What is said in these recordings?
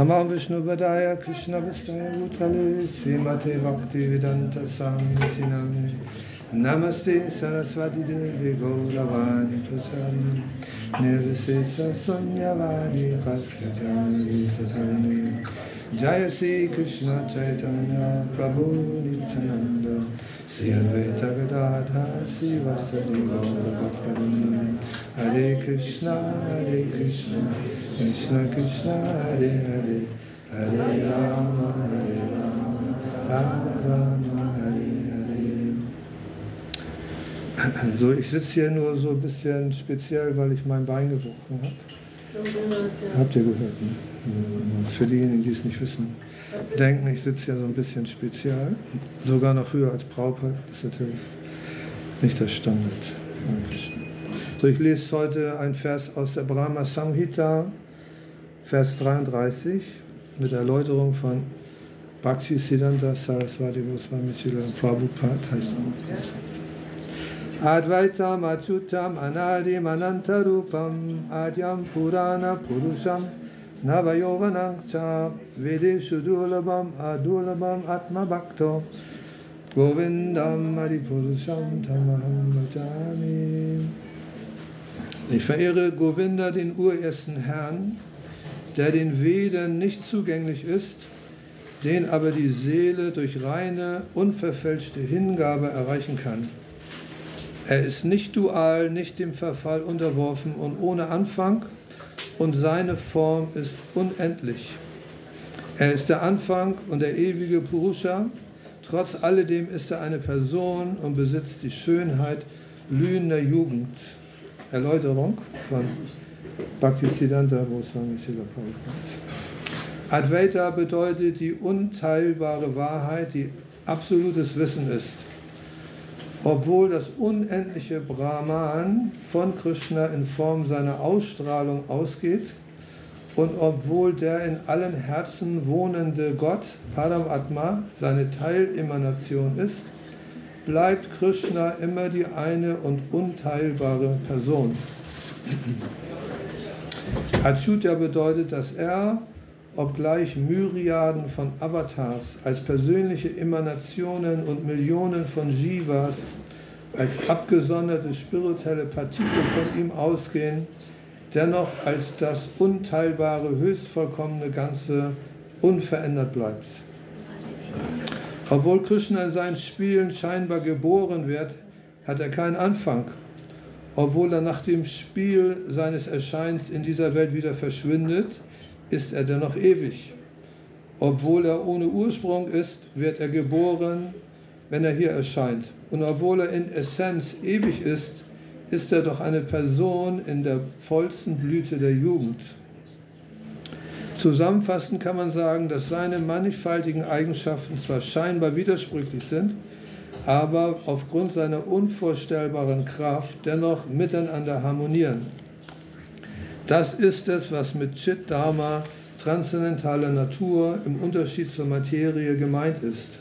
नमः विष्णुपदाय कृष्णवस्ताय भूतले श्रीमते भक्तिवेदन्तस्वामिनिति नामिने नमस्ते सरस्वतीदेवी गौरवाणि प्रसारिणि निर्विशेषशून्यवाणि कस्कजानि सधर्मि जय श्रीकृष्ण चैतन्य प्रभु नित्यानन्द श्री अद्वैत गदाधा श्रीवसदि गौरभक्तवृन्द हरे कृष्ण हरे Krishna Krishna Krishna Hare Hare Hare Rama Hare Rama Rama Rama Hare Hare So, ich sitze hier nur so ein bisschen speziell, weil ich mein Bein gebrochen habe. Habt ihr gehört, ne? Für diejenigen, die es nicht wissen, denken, ich sitze ja so ein bisschen spezial, sogar noch höher als Prabhupada. Das ist natürlich nicht der Standard. So, ich lese heute einen Vers aus der Brahma Samhita, Vers 33, mit Erläuterung von Bhakti Siddhanta Saraswati Goswami Srila Prabhupada heißt. Advaitam Achutam Anadim Anantarupam Adyam Purana Purusham Navayovanangcha Vedeshu Dulabam Adulabam Atma Bhakto Govindam Adipurusham Tamaham Bhajami Ich verehre Govinda, den urersten Herrn, der den Veden nicht zugänglich ist, den aber die Seele durch reine, unverfälschte Hingabe erreichen kann. Er ist nicht dual, nicht dem Verfall unterworfen und ohne Anfang und seine Form ist unendlich. Er ist der Anfang und der ewige Purusha. Trotz alledem ist er eine Person und besitzt die Schönheit blühender Jugend. Erläuterung von Bhaktisiddhanta Goswami Sila Advaita bedeutet die unteilbare Wahrheit, die absolutes Wissen ist. Obwohl das unendliche Brahman von Krishna in Form seiner Ausstrahlung ausgeht und obwohl der in allen Herzen wohnende Gott, Paramatma, seine Teilemanation ist, bleibt Krishna immer die eine und unteilbare Person. Achyuta bedeutet, dass er, obgleich Myriaden von Avatars als persönliche Emanationen und Millionen von Jivas als abgesonderte spirituelle Partikel von ihm ausgehen, dennoch als das unteilbare, höchstvollkommene Ganze unverändert bleibt. Obwohl Krishna in seinen Spielen scheinbar geboren wird, hat er keinen Anfang. Obwohl er nach dem Spiel seines Erscheins in dieser Welt wieder verschwindet, ist er dennoch ewig. Obwohl er ohne Ursprung ist, wird er geboren, wenn er hier erscheint. Und obwohl er in Essenz ewig ist, ist er doch eine Person in der vollsten Blüte der Jugend. Zusammenfassend kann man sagen, dass seine mannigfaltigen Eigenschaften zwar scheinbar widersprüchlich sind, aber aufgrund seiner unvorstellbaren Kraft dennoch miteinander harmonieren. Das ist es, was mit Chit Dharma, transzendentaler Natur, im Unterschied zur Materie gemeint ist.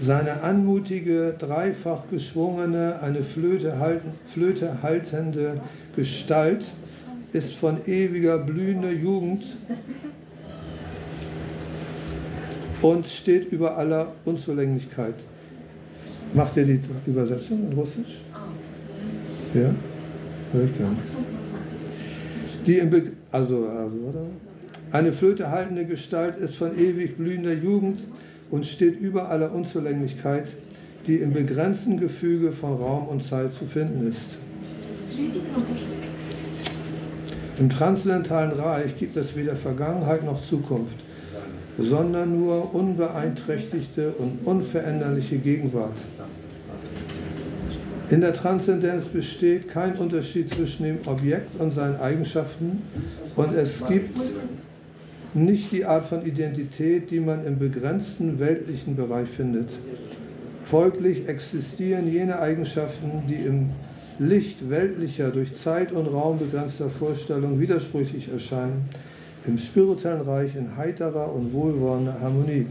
Seine anmutige, dreifach geschwungene, eine Flöte, halten, Flöte haltende Gestalt ist von ewiger blühender Jugend und steht über aller Unzulänglichkeit. Macht ihr die Übersetzung in Russisch? Ja? Hör ich gerne. Die im also, also, oder? Eine Flöte haltende Gestalt ist von ewig blühender Jugend und steht über aller Unzulänglichkeit, die im begrenzten Gefüge von Raum und Zeit zu finden ist. Im transzendentalen Reich gibt es weder Vergangenheit noch Zukunft, sondern nur unbeeinträchtigte und unveränderliche Gegenwart. In der Transzendenz besteht kein Unterschied zwischen dem Objekt und seinen Eigenschaften und es gibt nicht die Art von Identität, die man im begrenzten weltlichen Bereich findet. Folglich existieren jene Eigenschaften, die im Licht weltlicher, durch Zeit und Raum begrenzter Vorstellungen widersprüchlich erscheinen, im spirituellen Reich in heiterer und wohlwollender Harmonie.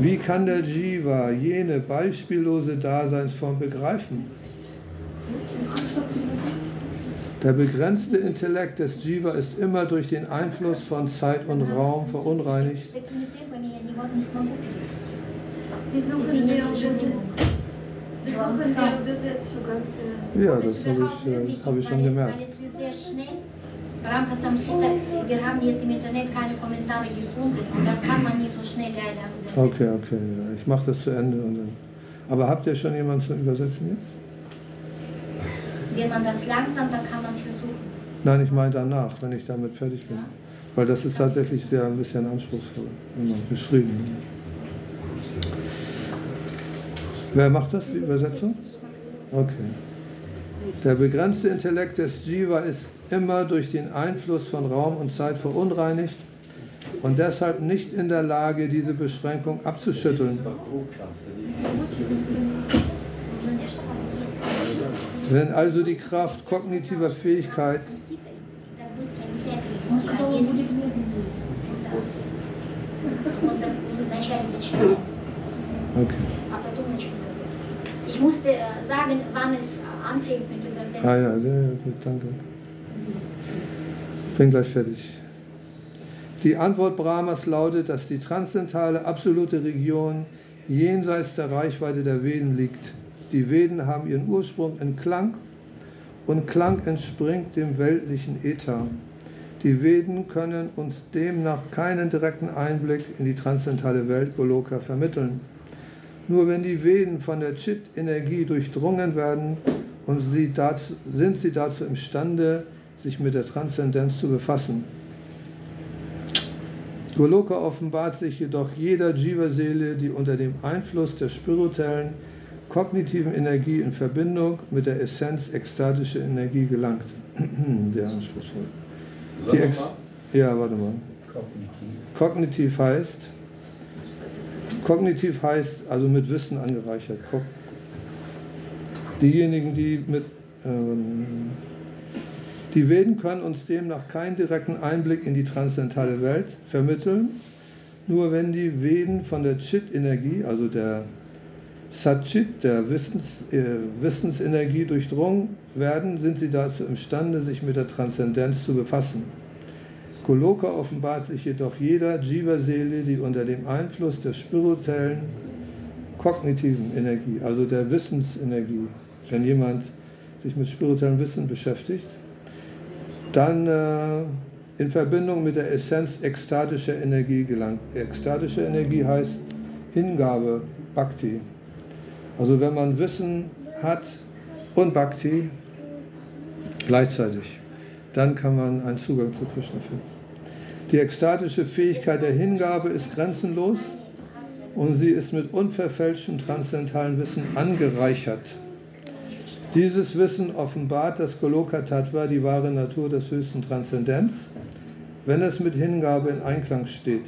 Wie kann der Jiva jene beispiellose Daseinsform begreifen? Der begrenzte Intellekt des Jiva ist immer durch den Einfluss von Zeit und Raum verunreinigt. Ja, das habe ich, äh, hab ich schon gemerkt. Wir haben jetzt im Internet keine Kommentare gefunden und das kann man nicht so schnell leider übersetzen. Okay, okay, ja. ich mache das zu Ende. Und dann. Aber habt ihr schon jemanden zum Übersetzen jetzt? Wenn man das langsam, dann kann man versuchen. Nein, ich meine danach, wenn ich damit fertig bin. Ja. Weil das ist tatsächlich sehr ein bisschen anspruchsvoll, immer beschrieben. Wer macht das, die Übersetzung? Okay. Der begrenzte Intellekt des Jiva ist immer durch den Einfluss von Raum und Zeit verunreinigt und deshalb nicht in der Lage, diese Beschränkung abzuschütteln. Wenn also die Kraft kognitiver Fähigkeit Okay. Ich musste äh, sagen, wann es anfängt mit Übersetzung. Ah ja, sehr gut, danke. Bin gleich fertig. Die Antwort Brahmas lautet, dass die transzendentale absolute Region jenseits der Reichweite der Veden liegt. Die Veden haben ihren Ursprung in Klang und Klang entspringt dem weltlichen Äther. Die Veden können uns demnach keinen direkten Einblick in die transzendentale Welt Goloka vermitteln. Nur wenn die Veden von der Chit-Energie durchdrungen werden und sie dazu, sind sie dazu imstande, sich mit der Transzendenz zu befassen. Goloka offenbart sich jedoch jeder Jiva-Seele, die unter dem Einfluss der spirituellen, kognitiven Energie in Verbindung mit der Essenz ekstatischer Energie gelangt. Sehr anspruchsvoll. Die Ex ja, warte mal. Kognitiv. Kognitiv heißt, kognitiv heißt also mit Wissen angereichert. Diejenigen, die mit ähm, die Veden können uns demnach keinen direkten Einblick in die transzendentale Welt vermitteln. Nur wenn die Veden von der Chit-Energie, also der Satchit, der Wissens, äh, Wissensenergie durchdrungen werden, sind sie dazu imstande, sich mit der Transzendenz zu befassen. Goloka offenbart sich jedoch jeder Jiva-Seele, die unter dem Einfluss der spirituellen, kognitiven Energie, also der Wissensenergie, wenn jemand sich mit spirituellem Wissen beschäftigt, dann äh, in Verbindung mit der Essenz ekstatischer Energie gelangt. Ekstatische Energie heißt Hingabe, Bhakti. Also wenn man Wissen hat und Bhakti gleichzeitig, dann kann man einen Zugang zu Krishna finden. Die ekstatische Fähigkeit der Hingabe ist grenzenlos und sie ist mit unverfälschtem transzendentalen Wissen angereichert. Dieses Wissen offenbart das Goloka Tattva, die wahre Natur des höchsten Transzendenz, wenn es mit Hingabe in Einklang steht.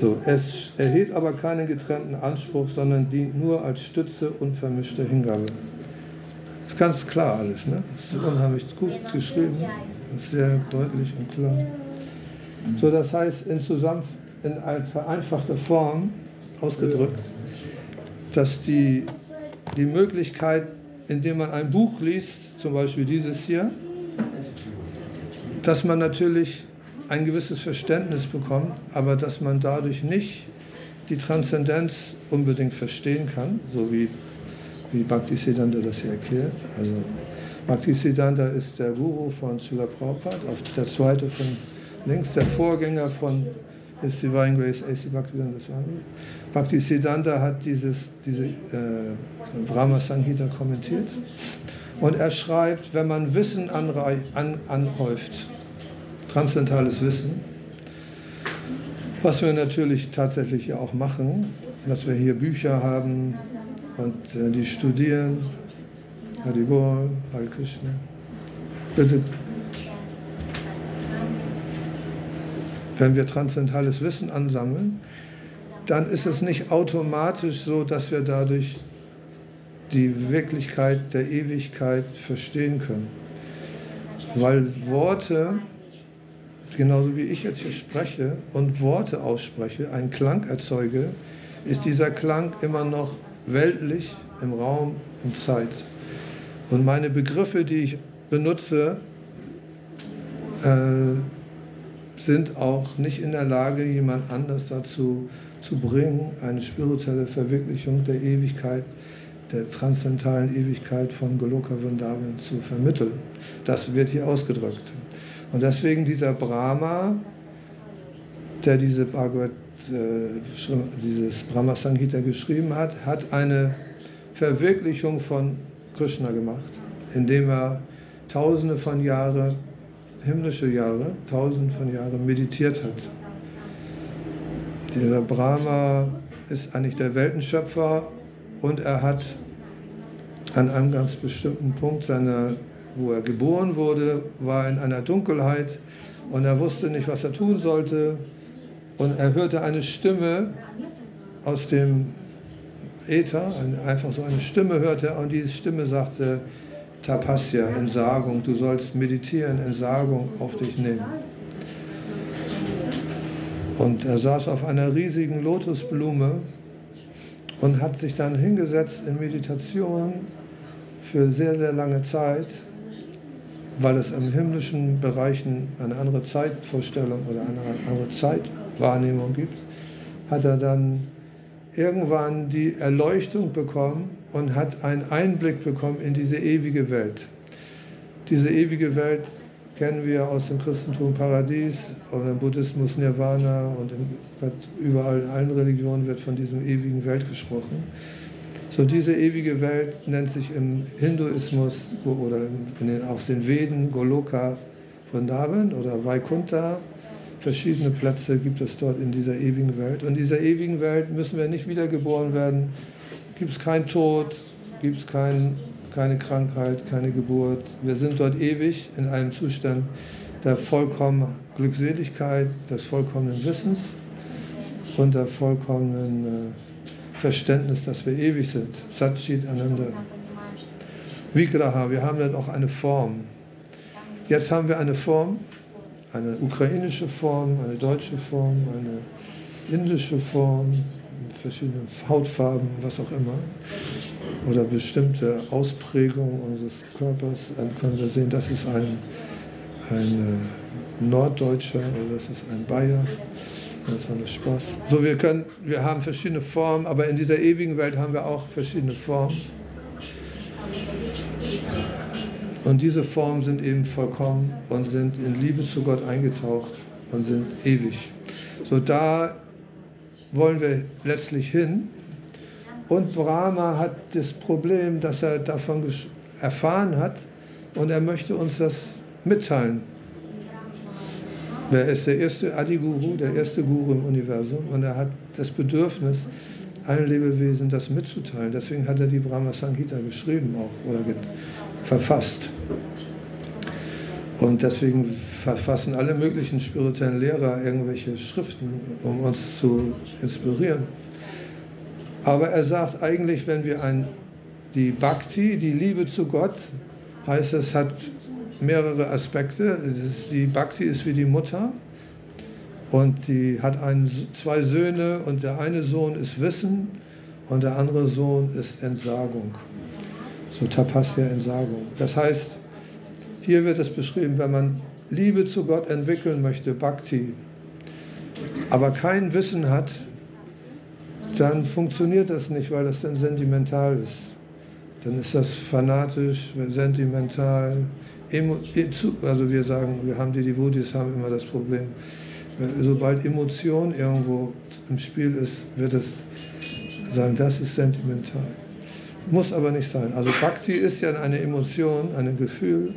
So, es erhebt aber keinen getrennten Anspruch, sondern dient nur als Stütze unvermischter Hingabe. Das ist ganz klar alles, ne? Ist unheimlich gut geschrieben, sehr deutlich und klar. So, das heißt in, zusammen, in vereinfachter Form ausgedrückt, dass die, die Möglichkeit indem man ein Buch liest, zum Beispiel dieses hier, dass man natürlich ein gewisses Verständnis bekommt, aber dass man dadurch nicht die Transzendenz unbedingt verstehen kann, so wie, wie Bhaktisiddhanta das hier erklärt. Also Bhaktisiddhanta ist der Guru von Srila Prabhupada, der zweite von links, der Vorgänger von Divine Grace A.C. Bhaktivedanta Swami. Bhaktisiddhanta hat dieses, diese äh, Brahma Sanghita kommentiert und er schreibt, wenn man Wissen anreich, an, anhäuft, transzendentales Wissen, was wir natürlich tatsächlich ja auch machen, dass wir hier Bücher haben und äh, die studieren, Hare Krishna. Wenn wir transzendentales Wissen ansammeln, dann ist es nicht automatisch so, dass wir dadurch die Wirklichkeit der Ewigkeit verstehen können. Weil Worte, genauso wie ich jetzt hier spreche und Worte ausspreche, einen Klang erzeuge, ist dieser Klang immer noch weltlich im Raum und Zeit. Und meine Begriffe, die ich benutze, äh, sind auch nicht in der Lage, jemand anders dazu zu bringen, eine spirituelle Verwirklichung der Ewigkeit, der transzendentalen Ewigkeit von Goloka Vrindavan zu vermitteln. Das wird hier ausgedrückt. Und deswegen dieser Brahma, der diese Bhagavad, äh, dieses Brahma Sangita geschrieben hat, hat eine Verwirklichung von Krishna gemacht, indem er tausende von Jahren, himmlische Jahre, tausende von Jahren meditiert hat. Dieser Brahma ist eigentlich der Weltenschöpfer und er hat an einem ganz bestimmten Punkt seiner, wo er geboren wurde, war in einer Dunkelheit und er wusste nicht, was er tun sollte. Und er hörte eine Stimme aus dem Äther, einfach so eine Stimme hörte er und diese Stimme sagte, Tapasya, Entsagung, du sollst meditieren, Entsagung auf dich nehmen. Und er saß auf einer riesigen Lotusblume und hat sich dann hingesetzt in Meditation für sehr, sehr lange Zeit, weil es im himmlischen Bereichen eine andere Zeitvorstellung oder eine andere Zeitwahrnehmung gibt, hat er dann irgendwann die Erleuchtung bekommen und hat einen Einblick bekommen in diese ewige Welt. Diese ewige Welt kennen wir aus dem Christentum Paradies und im Buddhismus Nirvana und überall in allen Religionen wird von diesem ewigen Welt gesprochen. So diese ewige Welt nennt sich im Hinduismus oder in den, aus den Veden Goloka Vrindavan oder Vaikuntha Verschiedene Plätze gibt es dort in dieser ewigen Welt. Und in dieser ewigen Welt müssen wir nicht wiedergeboren werden. Gibt es keinen Tod, gibt es kein, keine Krankheit, keine Geburt. Wir sind dort ewig in einem Zustand der vollkommenen Glückseligkeit, des vollkommenen Wissens und der vollkommenen äh, Verständnis, dass wir ewig sind. Satchit Ananda. Vigraha, wir haben dann auch eine Form. Jetzt haben wir eine Form, eine ukrainische Form, eine deutsche Form, eine indische Form, verschiedene Hautfarben, was auch immer, oder bestimmte Ausprägungen unseres Körpers, dann können wir sehen, das ist ein, ein äh, Norddeutscher oder das ist ein Bayer. Das war nur Spaß. So, wir, können, wir haben verschiedene Formen, aber in dieser ewigen Welt haben wir auch verschiedene Formen. Und diese Formen sind eben vollkommen und sind in Liebe zu Gott eingetaucht und sind ewig. So da wollen wir letztlich hin. Und Brahma hat das Problem, dass er davon erfahren hat und er möchte uns das mitteilen. Er ist der erste Adi-Guru, der erste Guru im Universum und er hat das Bedürfnis, allen Lebewesen das mitzuteilen. Deswegen hat er die Brahma Sanghita geschrieben auch oder verfasst. Und deswegen verfassen alle möglichen spirituellen Lehrer irgendwelche Schriften, um uns zu inspirieren. Aber er sagt eigentlich, wenn wir ein, die Bhakti, die Liebe zu Gott, heißt es, hat mehrere Aspekte. Die Bhakti ist wie die Mutter und die hat einen, zwei Söhne und der eine Sohn ist Wissen und der andere Sohn ist Entsagung. So Tapasya Entsagung. Das heißt, hier wird es beschrieben, wenn man Liebe zu Gott entwickeln möchte, Bhakti, aber kein Wissen hat, dann funktioniert das nicht, weil das dann sentimental ist. Dann ist das fanatisch, sentimental. Also wir sagen, wir haben die Devotees haben immer das Problem. Sobald Emotion irgendwo im Spiel ist, wird es sagen, das ist sentimental. Muss aber nicht sein. Also Bhakti ist ja eine Emotion, ein Gefühl.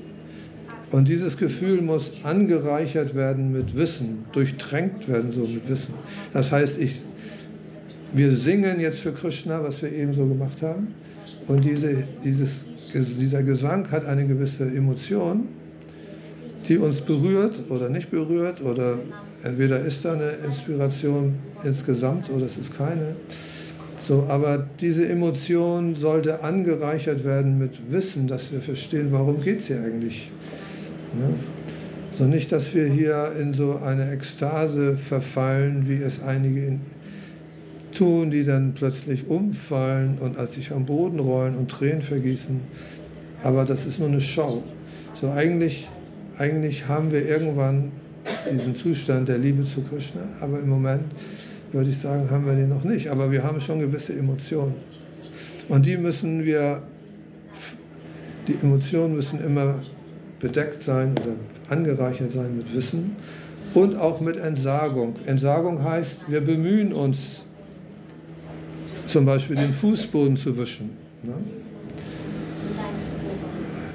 Und dieses Gefühl muss angereichert werden mit Wissen, durchtränkt werden so mit Wissen. Das heißt, ich, wir singen jetzt für Krishna, was wir eben so gemacht haben. Und diese, dieses, dieser Gesang hat eine gewisse Emotion, die uns berührt oder nicht berührt. Oder entweder ist da eine Inspiration insgesamt oder es ist keine. So, aber diese Emotion sollte angereichert werden mit Wissen, dass wir verstehen, warum geht es hier eigentlich. Ne? So nicht, dass wir hier in so eine Ekstase verfallen, wie es einige in, tun, die dann plötzlich umfallen und sich am Boden rollen und Tränen vergießen. Aber das ist nur eine Show. So eigentlich, eigentlich haben wir irgendwann diesen Zustand der Liebe zu Krishna, aber im Moment würde ich sagen, haben wir den noch nicht. Aber wir haben schon gewisse Emotionen. Und die müssen wir, die Emotionen müssen immer bedeckt sein oder angereichert sein mit Wissen und auch mit Entsagung. Entsagung heißt, wir bemühen uns, zum Beispiel den Fußboden zu wischen. Ne?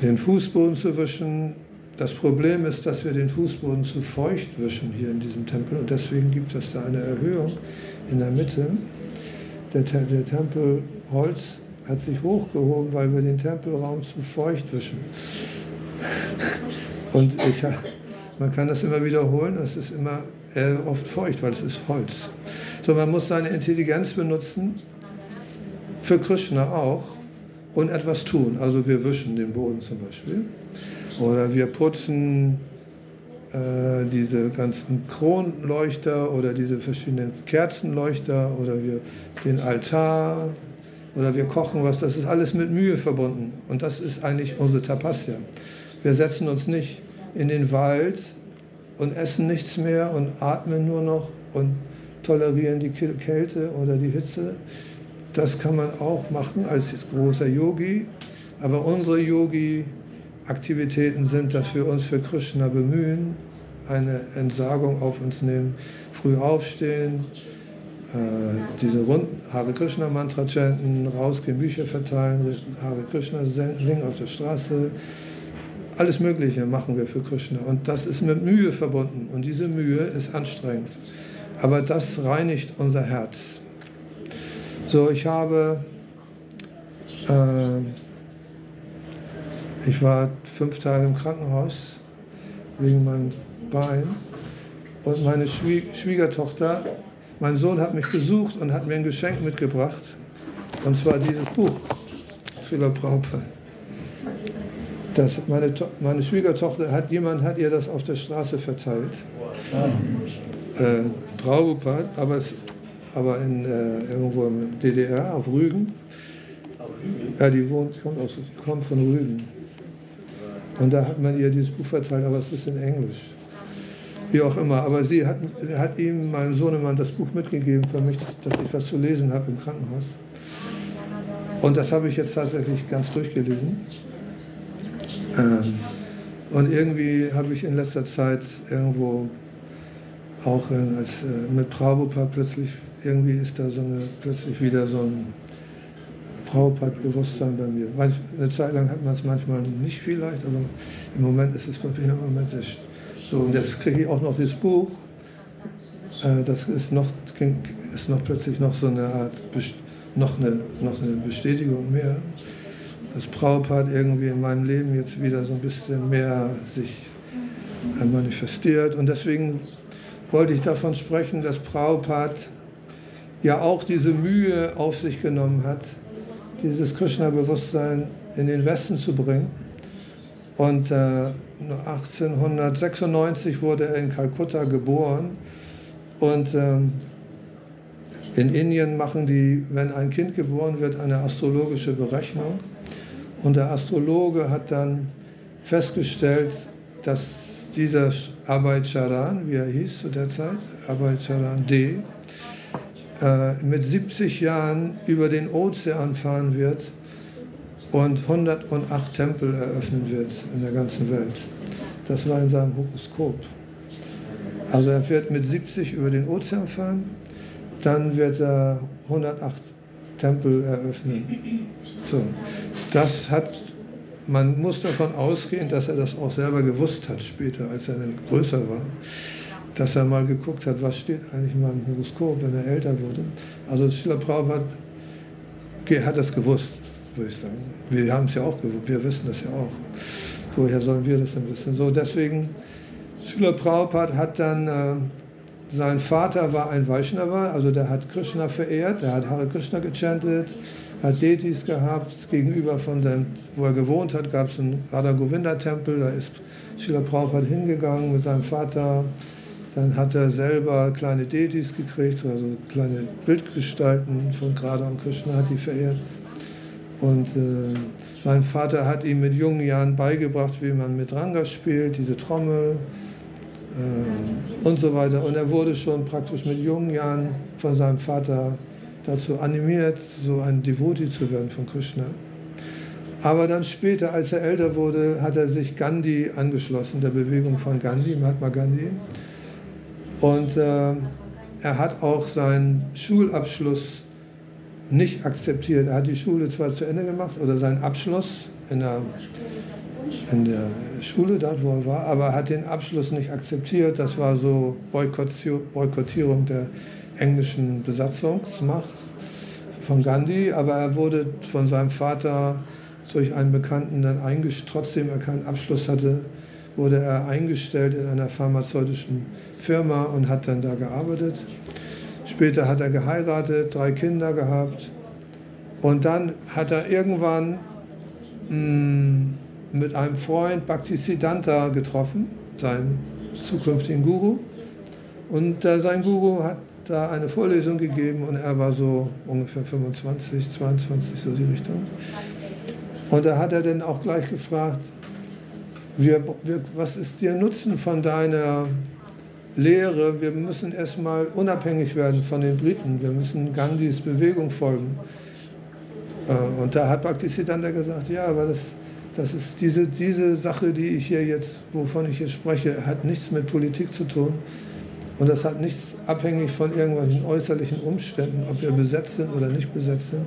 Den Fußboden zu wischen. Das Problem ist, dass wir den Fußboden zu feucht wischen hier in diesem Tempel und deswegen gibt es da eine Erhöhung in der Mitte. Der, der Tempelholz hat sich hochgehoben, weil wir den Tempelraum zu feucht wischen. Und ich, man kann das immer wiederholen, es ist immer äh, oft feucht, weil es ist Holz. So, man muss seine Intelligenz benutzen, für Krishna auch, und etwas tun. Also wir wischen den Boden zum Beispiel. Oder wir putzen äh, diese ganzen Kronleuchter oder diese verschiedenen Kerzenleuchter oder wir den Altar oder wir kochen was. Das ist alles mit Mühe verbunden. Und das ist eigentlich unsere Tapasya. Wir setzen uns nicht in den Wald und essen nichts mehr und atmen nur noch und tolerieren die Kälte oder die Hitze. Das kann man auch machen als großer Yogi, aber unsere Yogi-Aktivitäten sind, dass wir uns für Krishna bemühen, eine Entsagung auf uns nehmen, früh aufstehen, äh, diese runden Hare Krishna Mantra chanten, rausgehen, Bücher verteilen, Hare Krishna singen auf der Straße, alles Mögliche machen wir für Krishna. Und das ist mit Mühe verbunden. Und diese Mühe ist anstrengend. Aber das reinigt unser Herz. So, ich habe, äh, ich war fünf Tage im Krankenhaus wegen meinem Bein. Und meine Schwiegertochter, mein Sohn hat mich besucht und hat mir ein Geschenk mitgebracht. Und zwar dieses Buch, Srila Prabhupada das, meine, meine Schwiegertochter hat, jemand hat ihr das auf der Straße verteilt. Äh, Prabhupada, aber, es, aber in, äh, irgendwo im DDR, auf Rügen. Ja, die wohnt, kommt, aus, kommt von Rügen. Und da hat man ihr dieses Buch verteilt, aber es ist in Englisch. Wie auch immer. Aber sie hat, hat ihm, meinem Sohnemann, das Buch mitgegeben für mich, dass ich was zu lesen habe im Krankenhaus. Und das habe ich jetzt tatsächlich ganz durchgelesen. Ähm, und irgendwie habe ich in letzter Zeit irgendwo auch äh, als, äh, mit Prabhupada plötzlich, irgendwie ist da so eine, plötzlich wieder so ein Prabhupada-Bewusstsein bei mir. Eine Zeit lang hat man es manchmal nicht viel leicht, aber im Moment ist es bei mir im Moment sehr so. Und jetzt kriege ich auch noch dieses Buch. Äh, das ist noch, ist noch plötzlich noch so eine Art, noch eine, noch eine Bestätigung mehr dass Prabhupada irgendwie in meinem Leben jetzt wieder so ein bisschen mehr sich manifestiert. Und deswegen wollte ich davon sprechen, dass Prabhupada ja auch diese Mühe auf sich genommen hat, dieses Krishna-Bewusstsein in den Westen zu bringen. Und äh, 1896 wurde er in Kalkutta geboren. Und ähm, in Indien machen die, wenn ein Kind geboren wird, eine astrologische Berechnung. Und der Astrologe hat dann festgestellt, dass dieser Abhay Charan, wie er hieß zu der Zeit, Abhay Charan D., äh, mit 70 Jahren über den Ozean fahren wird und 108 Tempel eröffnen wird in der ganzen Welt. Das war in seinem Horoskop. Also er wird mit 70 über den Ozean fahren, dann wird er 108 Tempel eröffnen. So. Das hat, man muss davon ausgehen, dass er das auch selber gewusst hat später, als er dann größer war. Dass er mal geguckt hat, was steht eigentlich in meinem Horoskop, wenn er älter wurde. Also Schiller Prabhupada hat das gewusst, würde ich sagen. Wir haben es ja auch gewusst, wir wissen das ja auch. Woher sollen wir das denn wissen? So, deswegen, Schiller Prabhupada hat dann äh, sein Vater war ein Vaishnava, also der hat Krishna verehrt, der hat Hare Krishna gechantet, hat Detis gehabt. Gegenüber von seinem, wo er gewohnt hat, gab es einen Radha Govinda Tempel, da ist Srila Prabhupada hingegangen mit seinem Vater. Dann hat er selber kleine Detis gekriegt, also kleine Bildgestalten von Radha und Krishna hat die verehrt. Und äh, sein Vater hat ihm mit jungen Jahren beigebracht, wie man mit Ranga spielt, diese Trommel und so weiter. Und er wurde schon praktisch mit jungen Jahren von seinem Vater dazu animiert, so ein Devoti zu werden von Krishna. Aber dann später, als er älter wurde, hat er sich Gandhi angeschlossen, der Bewegung von Gandhi, Mahatma Gandhi. Und äh, er hat auch seinen Schulabschluss nicht akzeptiert. Er hat die Schule zwar zu Ende gemacht oder seinen Abschluss in der, in der Schule, dort wo er war, aber er hat den Abschluss nicht akzeptiert. Das war so Boykottierung der englischen Besatzungsmacht von Gandhi, aber er wurde von seinem Vater durch einen Bekannten dann eingestellt, trotzdem er keinen Abschluss hatte, wurde er eingestellt in einer pharmazeutischen Firma und hat dann da gearbeitet. Später hat er geheiratet, drei Kinder gehabt und dann hat er irgendwann mh, mm, mit einem Freund Bhaktisiddhanta getroffen, seinen zukünftigen Guru. Und äh, sein Guru hat da eine Vorlesung gegeben und er war so ungefähr 25, 22, so die Richtung. Und da hat er dann auch gleich gefragt, wir, wir, was ist dir Nutzen von deiner Lehre? Wir müssen erstmal unabhängig werden von den Briten, wir müssen Gandhis Bewegung folgen. Äh, und da hat Bhaktisiddhanta gesagt, ja, aber das, das ist diese, diese Sache, die ich hier jetzt, wovon ich jetzt spreche, hat nichts mit Politik zu tun. Und das hat nichts abhängig von irgendwelchen äußerlichen Umständen, ob wir besetzt sind oder nicht besetzt sind.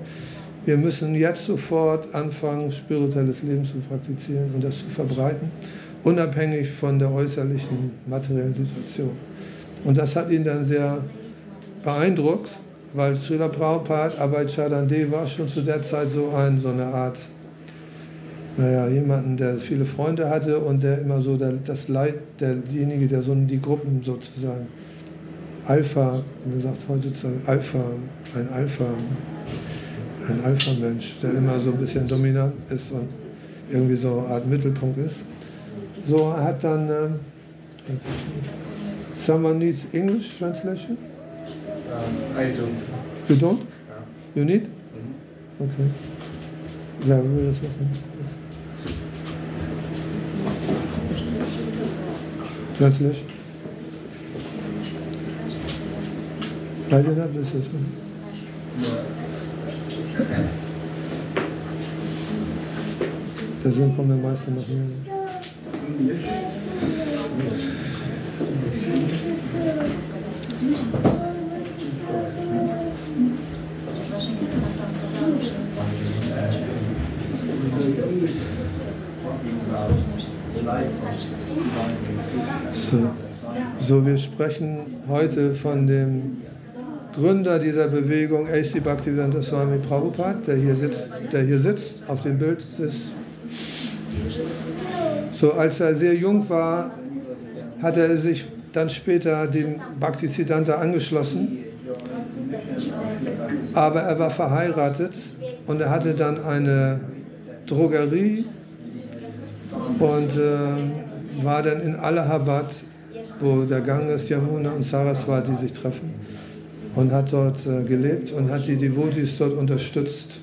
Wir müssen jetzt sofort anfangen, spirituelles Leben zu praktizieren und das zu verbreiten, unabhängig von der äußerlichen materiellen Situation. Und das hat ihn dann sehr beeindruckt, weil Srila Prabhupada, Abhay war schon zu der Zeit so ein, so eine Art, naja, jemanden, der viele Freunde hatte und der immer so der, das Leid, derjenige, der so die Gruppen sozusagen Alpha, man sagt heutzutage Alpha, ein Alpha, ein Alpha-Mensch, der immer so ein bisschen dominant ist und irgendwie so eine Art Mittelpunkt ist. So hat dann. Uh, someone needs English translation? Um, I don't. You don't? You need? Mhm. Okay. Wer will das machen? Translation? Beide da, willst du das machen? Deswegen kommen der Meister noch mehr. So. so, wir sprechen heute von dem Gründer dieser Bewegung, A.C. Bhaktivedanta Swami Prabhupada, der hier sitzt, der hier sitzt auf dem Bild ist. So, als er sehr jung war, hat er sich dann später dem Bhaktisiddhanta angeschlossen. Aber er war verheiratet und er hatte dann eine Drogerie und äh, war dann in Allahabad, wo der Ganges, Yamuna und Saraswati sich treffen und hat dort äh, gelebt und hat die Devotis dort unterstützt.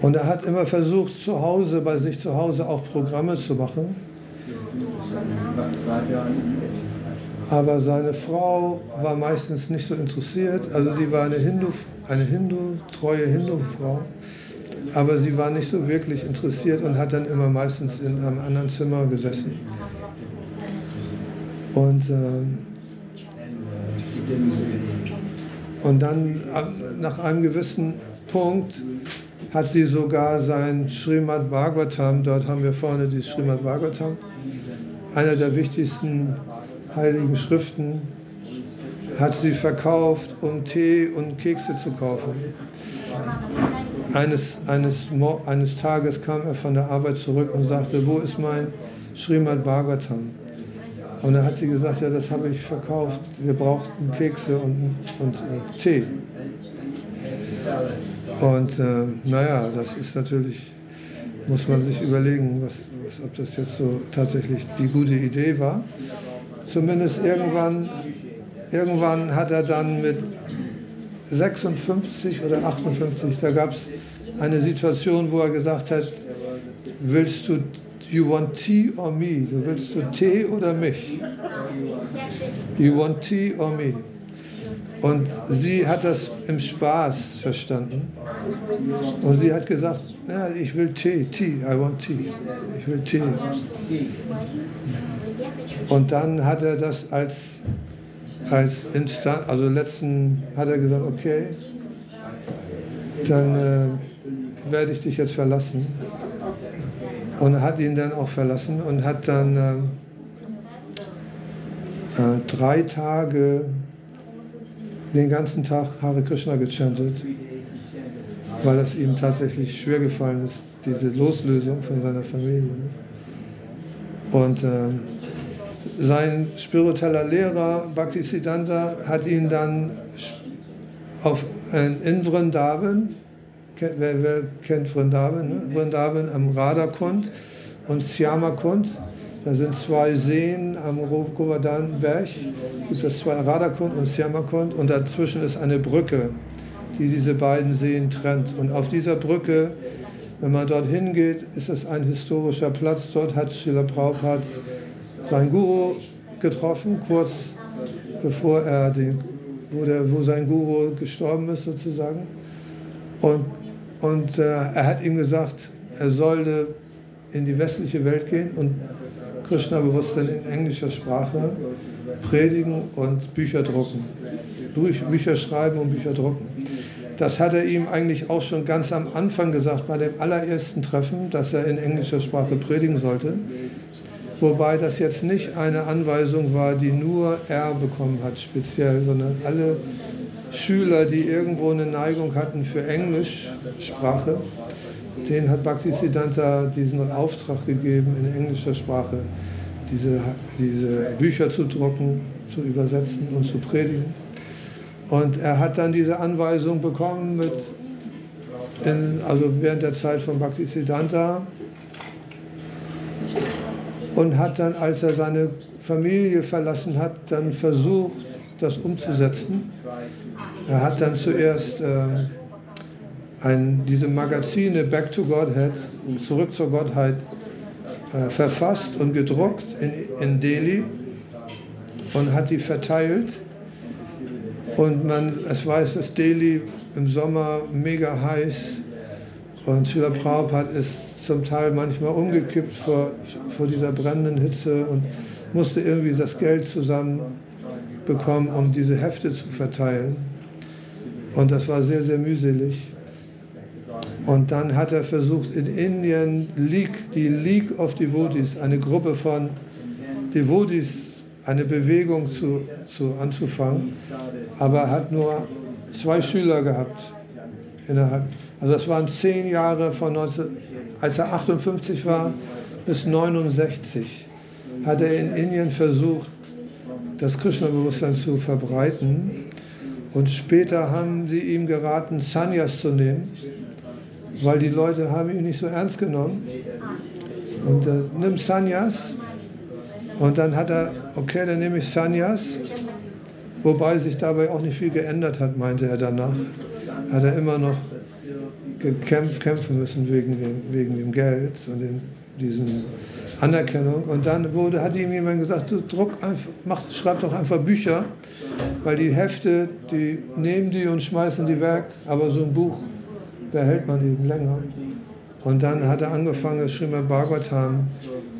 Und er hat immer versucht, zu Hause, bei sich zu Hause auch Programme zu machen. Aber seine Frau war meistens nicht so interessiert. Also die war eine Hindu, eine Hindu, treue Hindu-Frau aber sie war nicht so wirklich interessiert und hat dann immer meistens in einem anderen Zimmer gesessen. Und, äh, und dann nach einem gewissen Punkt hat sie sogar sein Srimad Bhagavatam, dort haben wir vorne dieses Srimad Bhagavatam, einer der wichtigsten heiligen Schriften, hat sie verkauft, um Tee und Kekse zu kaufen. Eines, eines, eines Tages kam er von der Arbeit zurück und sagte, wo ist mein Srimad Bhagavatam? Und dann hat sie gesagt, ja, das habe ich verkauft. Wir brauchten Kekse und, und äh, Tee. Und äh, naja, das ist natürlich, muss man sich überlegen, was, was, ob das jetzt so tatsächlich die gute Idee war. Zumindest irgendwann, irgendwann hat er dann mit 56 oder 58, da gab es eine Situation, wo er gesagt hat, willst du, you want tea or me? Du willst du Tee oder mich? You want tea or me? Und sie hat das im Spaß verstanden. Und sie hat gesagt, ja, ich will Tee, Tee, I want Tee. Ich will Tee. Und dann hat er das als, als Instant, also letzten hat er gesagt, okay, dann äh, werde ich dich jetzt verlassen. Und hat ihn dann auch verlassen und hat dann äh, äh, drei Tage den ganzen Tag Hare Krishna gechantet, weil es ihm tatsächlich schwer gefallen ist, diese Loslösung von seiner Familie. Und äh, sein spiritueller Lehrer Bhaktisiddhanta hat ihn dann auf, in Vrindavan, wer, wer kennt Vrindavan, ne? Vrindavan am Radhakund und Syamakund, da sind zwei Seen am Govardhan-Berg, gibt es zwei Radhakund und Syamakund und dazwischen ist eine Brücke, die diese beiden Seen trennt. Und auf dieser Brücke, wenn man dorthin geht, ist es ein historischer Platz. Dort hat Srila Prabhupada seinen Guru getroffen, kurz bevor er den, wo, der, wo sein Guru gestorben ist sozusagen. Und, und äh, er hat ihm gesagt, er sollte in die westliche Welt gehen und Krishna-Bewusstsein in englischer Sprache predigen und Bücher drucken. Bücher schreiben und Bücher drucken. Das hat er ihm eigentlich auch schon ganz am Anfang gesagt, bei dem allerersten Treffen, dass er in englischer Sprache predigen sollte. Wobei das jetzt nicht eine Anweisung war, die nur er bekommen hat, speziell, sondern alle Schüler, die irgendwo eine Neigung hatten für Englischsprache, denen hat Bhaktisiddhanta diesen Auftrag gegeben, in englischer Sprache diese, diese Bücher zu drucken, zu übersetzen und zu predigen. Und er hat dann diese Anweisung bekommen, mit in, also während der Zeit von Bhaktisiddhanta, und hat dann, als er seine Familie verlassen hat, dann versucht, das umzusetzen. Er hat dann zuerst äh, ein, diese Magazine Back to Godhead, zurück zur Gottheit, äh, verfasst und gedruckt in, in Delhi und hat die verteilt. Und man, es weiß, dass Delhi im Sommer mega heiß und Srila Prabhupada ist zum Teil manchmal umgekippt vor, vor dieser brennenden Hitze und musste irgendwie das Geld zusammenbekommen, um diese Hefte zu verteilen. Und das war sehr, sehr mühselig. Und dann hat er versucht, in Indien League, die League of Devotees, eine Gruppe von Devotees, eine Bewegung zu, zu anzufangen, aber er hat nur zwei Schüler gehabt. Innerhalb, also das waren zehn Jahre von 19, als er 58 war bis 69, hat er in Indien versucht, das Krishna-Bewusstsein zu verbreiten. Und später haben sie ihm geraten, Sanyas zu nehmen weil die Leute haben ihn nicht so ernst genommen. Und äh, nimm Sanyas. Und dann hat er, okay, dann nehme ich Sanyas. Wobei sich dabei auch nicht viel geändert hat, meinte er danach. Hat er immer noch gekämpft, kämpfen müssen wegen dem, wegen dem Geld und dem, diesen Anerkennung. Und dann wurde, hat ihm jemand gesagt, du druck einfach, mach, schreib doch einfach Bücher, weil die Hefte, die nehmen die und schmeißen die weg, aber so ein Buch behält man eben länger. Und dann hat er angefangen, das Srimad Bhagavatam,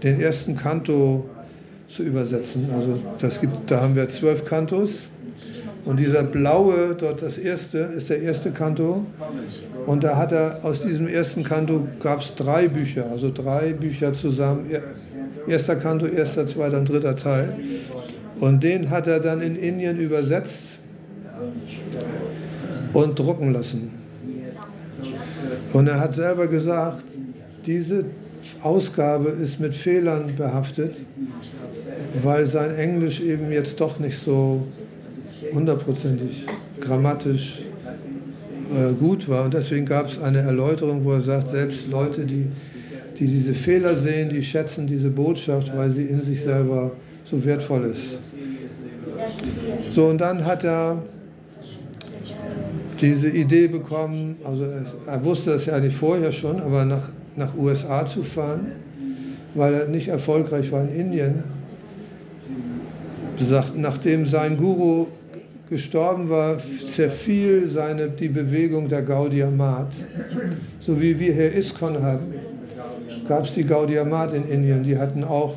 den ersten Kanto zu übersetzen. Also das gibt, da haben wir zwölf Kantos. Und dieser blaue, dort das erste, ist der erste Kanto. Und da hat er, aus diesem ersten Kanto gab es drei Bücher, also drei Bücher zusammen. Erster Kanto, erster, zweiter und dritter Teil. Und den hat er dann in Indien übersetzt und drucken lassen. Und er hat selber gesagt, diese Ausgabe ist mit Fehlern behaftet, weil sein Englisch eben jetzt doch nicht so hundertprozentig grammatisch äh, gut war. Und deswegen gab es eine Erläuterung, wo er sagt, selbst Leute, die, die diese Fehler sehen, die schätzen diese Botschaft, weil sie in sich selber so wertvoll ist. So, und dann hat er diese Idee bekommen, also er wusste das ja nicht vorher schon, aber nach, nach USA zu fahren, weil er nicht erfolgreich war in Indien. Sagt, nachdem sein Guru gestorben war, zerfiel seine, die Bewegung der Gaudiya Mat. So wie wir hier ISKCON haben, gab es die Gaudiya Mat in Indien. Die hatten auch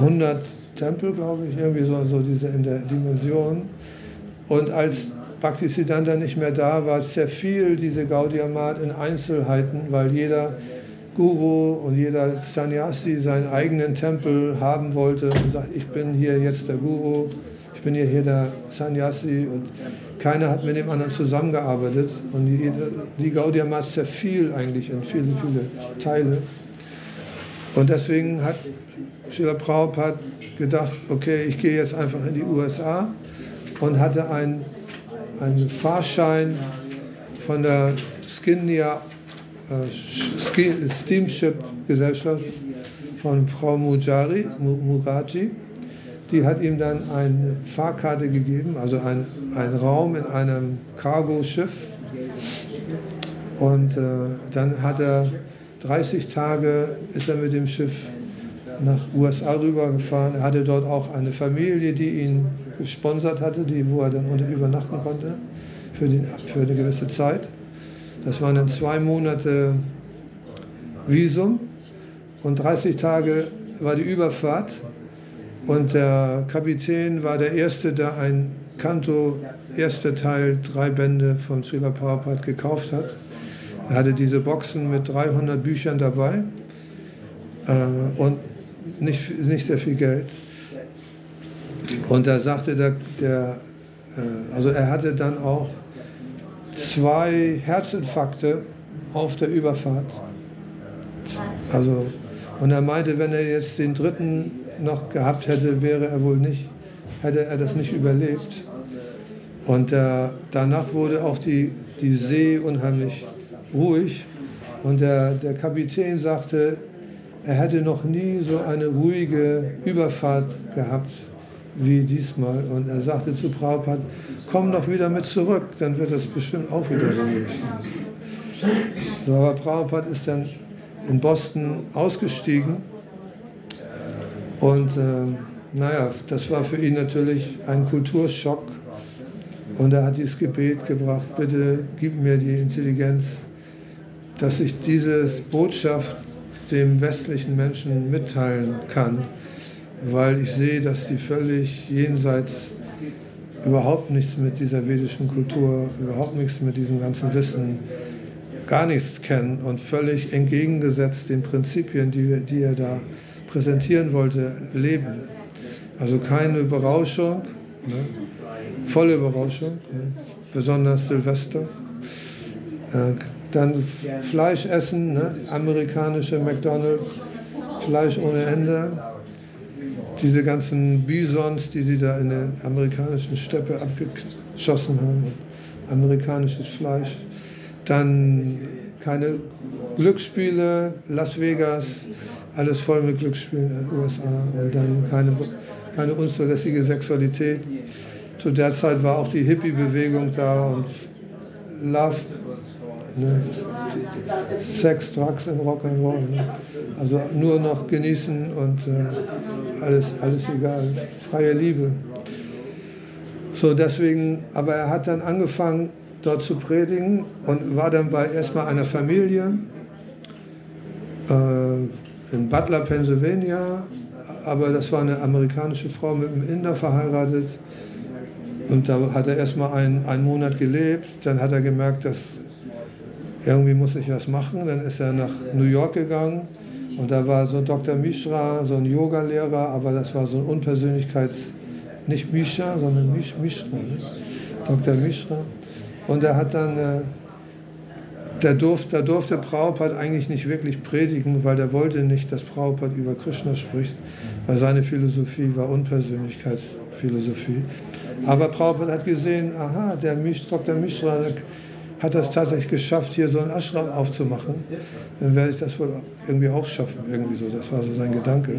100 Tempel, glaube ich, irgendwie so, so diese in der Dimension. Und als Bhaktisiddhanta nicht mehr da war, zerfiel diese Gaudiya Mat in Einzelheiten, weil jeder Guru und jeder Sannyasi seinen eigenen Tempel haben wollte und sagt, ich bin hier jetzt der Guru, ich bin hier, hier der Sannyasi und keiner hat mit dem anderen zusammengearbeitet und die, die Gaudiya Mat zerfiel eigentlich in viele, viele Teile. Und deswegen hat Srila Prabhupada gedacht, okay, ich gehe jetzt einfach in die USA und hatte einen, einen Fahrschein von der Skinnia äh, Steamship-Gesellschaft von Frau Mujari, Muraji. Die hat ihm dann eine Fahrkarte gegeben, also ein, ein Raum in einem Cargo-Schiff. Und äh, dann hat er 30 Tage, ist er mit dem Schiff nach USA rübergefahren. Er hatte dort auch eine Familie, die ihn gesponsert hatte, die, wo er dann unter übernachten konnte für, den, für eine gewisse Zeit. Das waren dann zwei Monate Visum und 30 Tage war die Überfahrt. Und der Kapitän war der Erste, der ein Kanto, erster Teil, drei Bände von Srila Prabhupada gekauft hat. Er hatte diese Boxen mit 300 Büchern dabei äh, und nicht, nicht sehr viel Geld. Und da sagte der, der äh, also er hatte dann auch zwei Herzinfarkte auf der Überfahrt. Also, und er meinte, wenn er jetzt den dritten noch gehabt hätte, wäre er wohl nicht, hätte er das nicht überlebt. Und äh, danach wurde auch die, die See unheimlich ruhig. Und der, der Kapitän sagte, er hätte noch nie so eine ruhige Überfahrt gehabt wie diesmal. Und er sagte zu Prabhupada, komm doch wieder mit zurück, dann wird das bestimmt auch wieder ruhig. So, aber Prabhupada ist dann in Boston ausgestiegen und äh, naja, das war für ihn natürlich ein Kulturschock. Und er hat dieses Gebet gebracht, bitte gib mir die Intelligenz, dass ich diese Botschaft dem westlichen Menschen mitteilen kann, weil ich sehe, dass die völlig jenseits überhaupt nichts mit dieser vedischen Kultur, überhaupt nichts mit diesem ganzen Wissen, gar nichts kennen und völlig entgegengesetzt den Prinzipien, die, die er da präsentieren wollte, leben. Also keine Berauschung, ne? volle Berauschung, ne? besonders Silvester. Äh, dann Fleisch essen, ne? amerikanische McDonalds, Fleisch ohne Ende. Diese ganzen Bisons, die sie da in der amerikanischen Steppe abgeschossen haben, amerikanisches Fleisch. Dann keine Glücksspiele, Las Vegas, alles voll mit Glücksspielen in den USA. Und dann keine, keine unzulässige Sexualität. Zu der Zeit war auch die Hippie-Bewegung da und Love Ne? Sex, Drugs und Rock'n'Roll. Ne? Also nur noch genießen und äh, alles, alles egal. Freie Liebe. So, deswegen, aber er hat dann angefangen, dort zu predigen und war dann bei erstmal einer Familie äh, in Butler, Pennsylvania. Aber das war eine amerikanische Frau mit einem Inder verheiratet. Und da hat er erstmal einen, einen Monat gelebt. Dann hat er gemerkt, dass irgendwie muss ich was machen. Dann ist er nach New York gegangen und da war so Dr. Mishra, so ein Yoga-Lehrer, aber das war so ein Unpersönlichkeits-, nicht Misha, sondern Mish, Mishra, ne? Dr. Mishra. Und er hat dann, äh, da durfte Prabhupada eigentlich nicht wirklich predigen, weil er wollte nicht, dass Prabhupada über Krishna spricht, weil seine Philosophie war Unpersönlichkeitsphilosophie. Aber Prabhupada hat gesehen, aha, der Dr. Mishra, hat das tatsächlich geschafft, hier so einen Ashram aufzumachen, dann werde ich das wohl irgendwie auch schaffen, irgendwie so. Das war so sein Gedanke.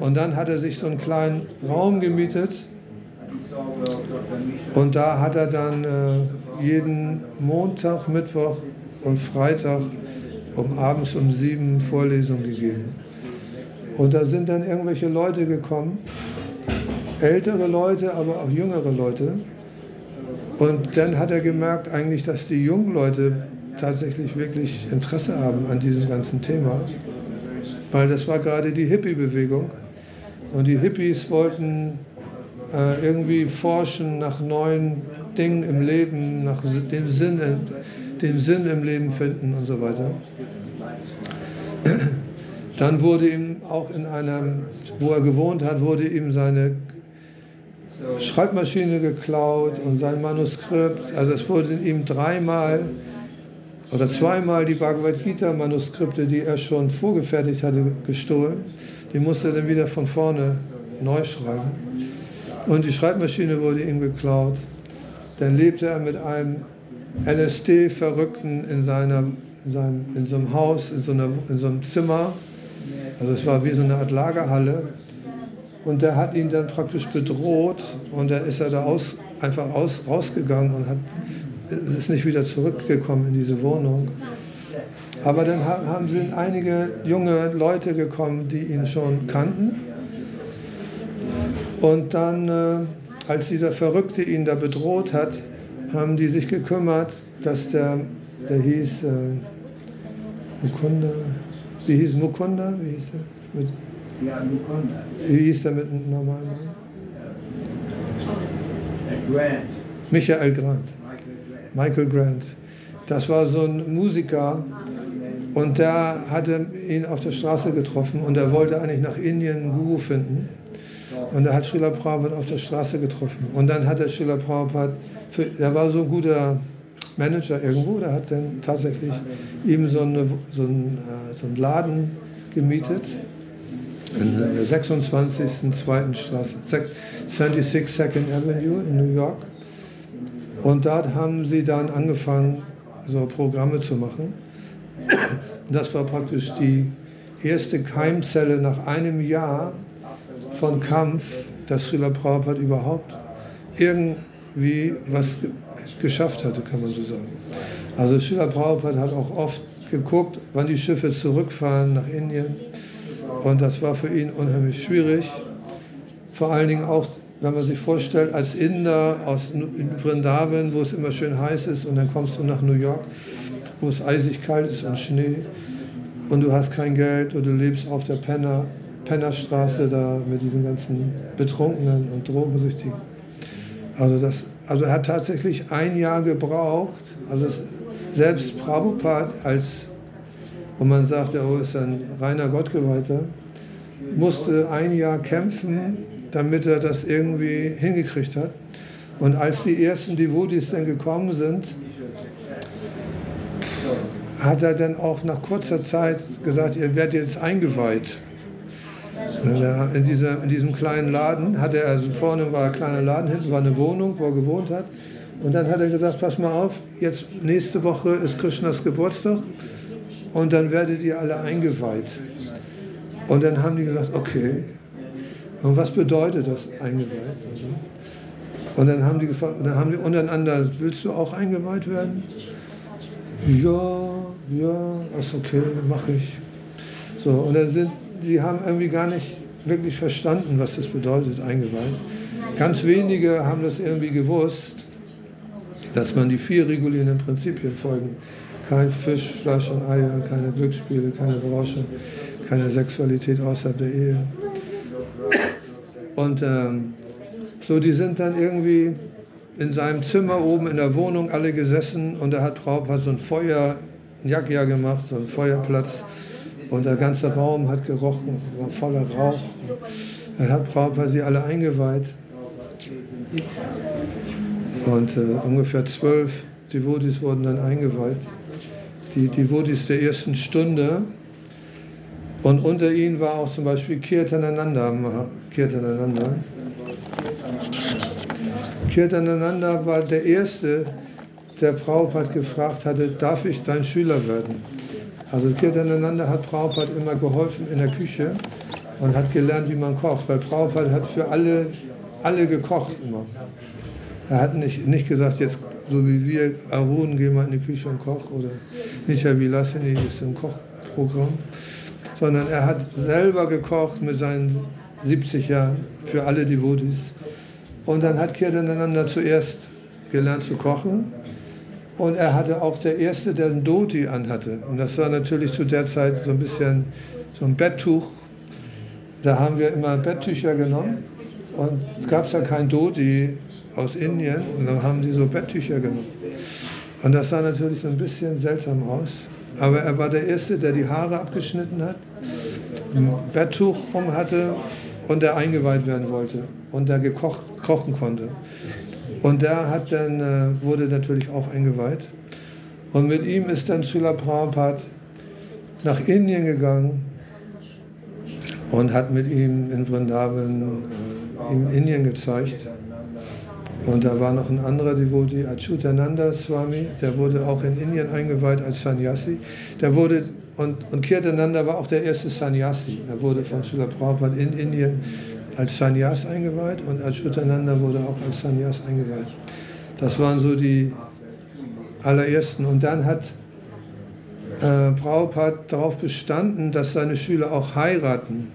Und dann hat er sich so einen kleinen Raum gemietet und da hat er dann äh, jeden Montag, Mittwoch und Freitag um abends um sieben Vorlesungen gegeben. Und da sind dann irgendwelche Leute gekommen, ältere Leute, aber auch jüngere Leute. Und dann hat er gemerkt eigentlich, dass die jungen Leute tatsächlich wirklich Interesse haben an diesem ganzen Thema. Weil das war gerade die Hippie-Bewegung. Und die Hippies wollten äh, irgendwie forschen nach neuen Dingen im Leben, nach dem Sinn, den Sinn im Leben finden und so weiter. Dann wurde ihm auch in einem, wo er gewohnt hat, wurde ihm seine Schreibmaschine geklaut und sein Manuskript. Also es wurden ihm dreimal oder zweimal die Bhagavad Gita Manuskripte, die er schon vorgefertigt hatte, gestohlen. Die musste er dann wieder von vorne neu schreiben. Und die Schreibmaschine wurde ihm geklaut. Dann lebte er mit einem LSD-Verrückten in, in, seinem, in so einem Haus, in so, einer, in so einem Zimmer. Also es war wie so eine Art Lagerhalle. Und der hat ihn dann praktisch bedroht und da ist er da aus, einfach aus, rausgegangen und hat, ist nicht wieder zurückgekommen in diese Wohnung. Aber dann haben, sind einige junge Leute gekommen, die ihn schon kannten. Und dann, äh, als dieser Verrückte ihn da bedroht hat, haben die sich gekümmert, dass der, der hieß äh, Mukunda, wie hieß Mukunda? Wie hieß der? Mit, ja, Mukunda. Wie hieß der mit einem normalen Namen? Grant. Michael Grant. Michael Grant. Das war so ein Musiker und der hatte ihn auf der Straße getroffen und er wollte eigentlich nach Indien einen Guru finden. Und er hat Srila Prabhupada auf der Straße getroffen. Und dann hat der Srila Prabhupada, für, er war so ein guter Manager irgendwo, der hat dann tatsächlich ihm so, eine, so, einen, äh, so einen Laden gemietet in der 26. zweiten Straße, 76 Second Avenue in New York. Und dort haben sie dann angefangen, so Programme zu machen. Das war praktisch die erste Keimzelle nach einem Jahr von Kampf, dass Srila Prabhupada überhaupt irgendwie was geschafft hatte, kann man so sagen. Also Srila Prabhupada hat auch oft geguckt, wann die Schiffe zurückfahren nach Indien. Und das war für ihn unheimlich schwierig. Vor allen Dingen auch, wenn man sich vorstellt, als Inder aus Vrindavan, wo es immer schön heiß ist, und dann kommst du nach New York, wo es eisig kalt ist und Schnee, und du hast kein Geld und du lebst auf der Penner, Pennerstraße da mit diesen ganzen Betrunkenen und Drogensüchtigen. Also, das, also er hat tatsächlich ein Jahr gebraucht, also selbst Prabhupada als, wo man sagt, er ist ein reiner Gottgeweihter, musste ein Jahr kämpfen, damit er das irgendwie hingekriegt hat. Und als die ersten Devotis dann gekommen sind, hat er dann auch nach kurzer Zeit gesagt, ihr werdet jetzt eingeweiht. In, dieser, in diesem kleinen Laden hatte er, also vorne war ein kleiner Laden, hinten war eine Wohnung, wo er gewohnt hat. Und dann hat er gesagt, pass mal auf, jetzt nächste Woche ist Krishnas Geburtstag und dann werdet ihr alle eingeweiht. Und dann haben die gesagt, okay. Und was bedeutet das eingeweiht? Und dann haben die gefragt, dann haben die untereinander, willst du auch eingeweiht werden? Ja, ja, ist okay, mache ich. So, und dann sind die haben irgendwie gar nicht wirklich verstanden, was das bedeutet, eingeweiht. Ganz wenige haben das irgendwie gewusst, dass man die vier regulierenden Prinzipien folgen. Kein Fisch, Fleisch und Eier, keine Glücksspiele, keine Berauschung, keine Sexualität außerhalb der Ehe. Und ähm, so, die sind dann irgendwie in seinem Zimmer oben in der Wohnung alle gesessen und er hat Prabhupada so ein Feuer, ein Jagdjahr gemacht, so einen Feuerplatz und der ganze Raum hat gerochen, war voller Rauch. Er hat Prabhupada sie alle eingeweiht. Und äh, ungefähr zwölf Devotis wurden dann eingeweiht. Die Devotis der ersten Stunde. Und unter ihnen war auch zum Beispiel Kirtanananda. Kirtanananda. Kirtanananda war der Erste, der Prabhupada gefragt hatte, darf ich dein Schüler werden? Also Kirtanananda hat Prabhupada immer geholfen in der Küche und hat gelernt, wie man kocht, weil Prabhupada hat für alle, alle gekocht immer. Er hat nicht, nicht gesagt, jetzt so wie wir, Arun, geh mal in die Küche und koch oder Nitya Vilasini ist im Kochprogramm, sondern er hat selber gekocht mit seinen 70 Jahren für alle Devotis. Und dann hat Kirtananda zuerst gelernt zu kochen und er hatte auch der Erste, der ein Dhoti anhatte. Und das war natürlich zu der Zeit so ein bisschen so ein Betttuch. Da haben wir immer Betttücher genommen und es gab ja kein Dhoti aus Indien und dann haben die so Betttücher genommen. Und das sah natürlich so ein bisschen seltsam aus. Aber er war der Erste, der die Haare abgeschnitten hat, ein Betttuch um hatte und der eingeweiht werden wollte und der gekocht, kochen konnte. Und der hat dann, äh, wurde natürlich auch eingeweiht. Und mit ihm ist dann Srila Prabhupada nach Indien gegangen und hat mit ihm in Vrindavan äh, in Indien gezeigt. Und da war noch ein anderer Devotee, Achyutananda Swami, der wurde auch in Indien eingeweiht als Sannyasi. Der wurde, und, und Kirtananda war auch der erste Sannyasi. Er wurde von Srila Prabhupada in Indien als Sannyas eingeweiht und Achyutananda wurde auch als Sannyas eingeweiht. Das waren so die allerersten. Und dann hat äh, Prabhupada darauf bestanden, dass seine Schüler auch heiraten,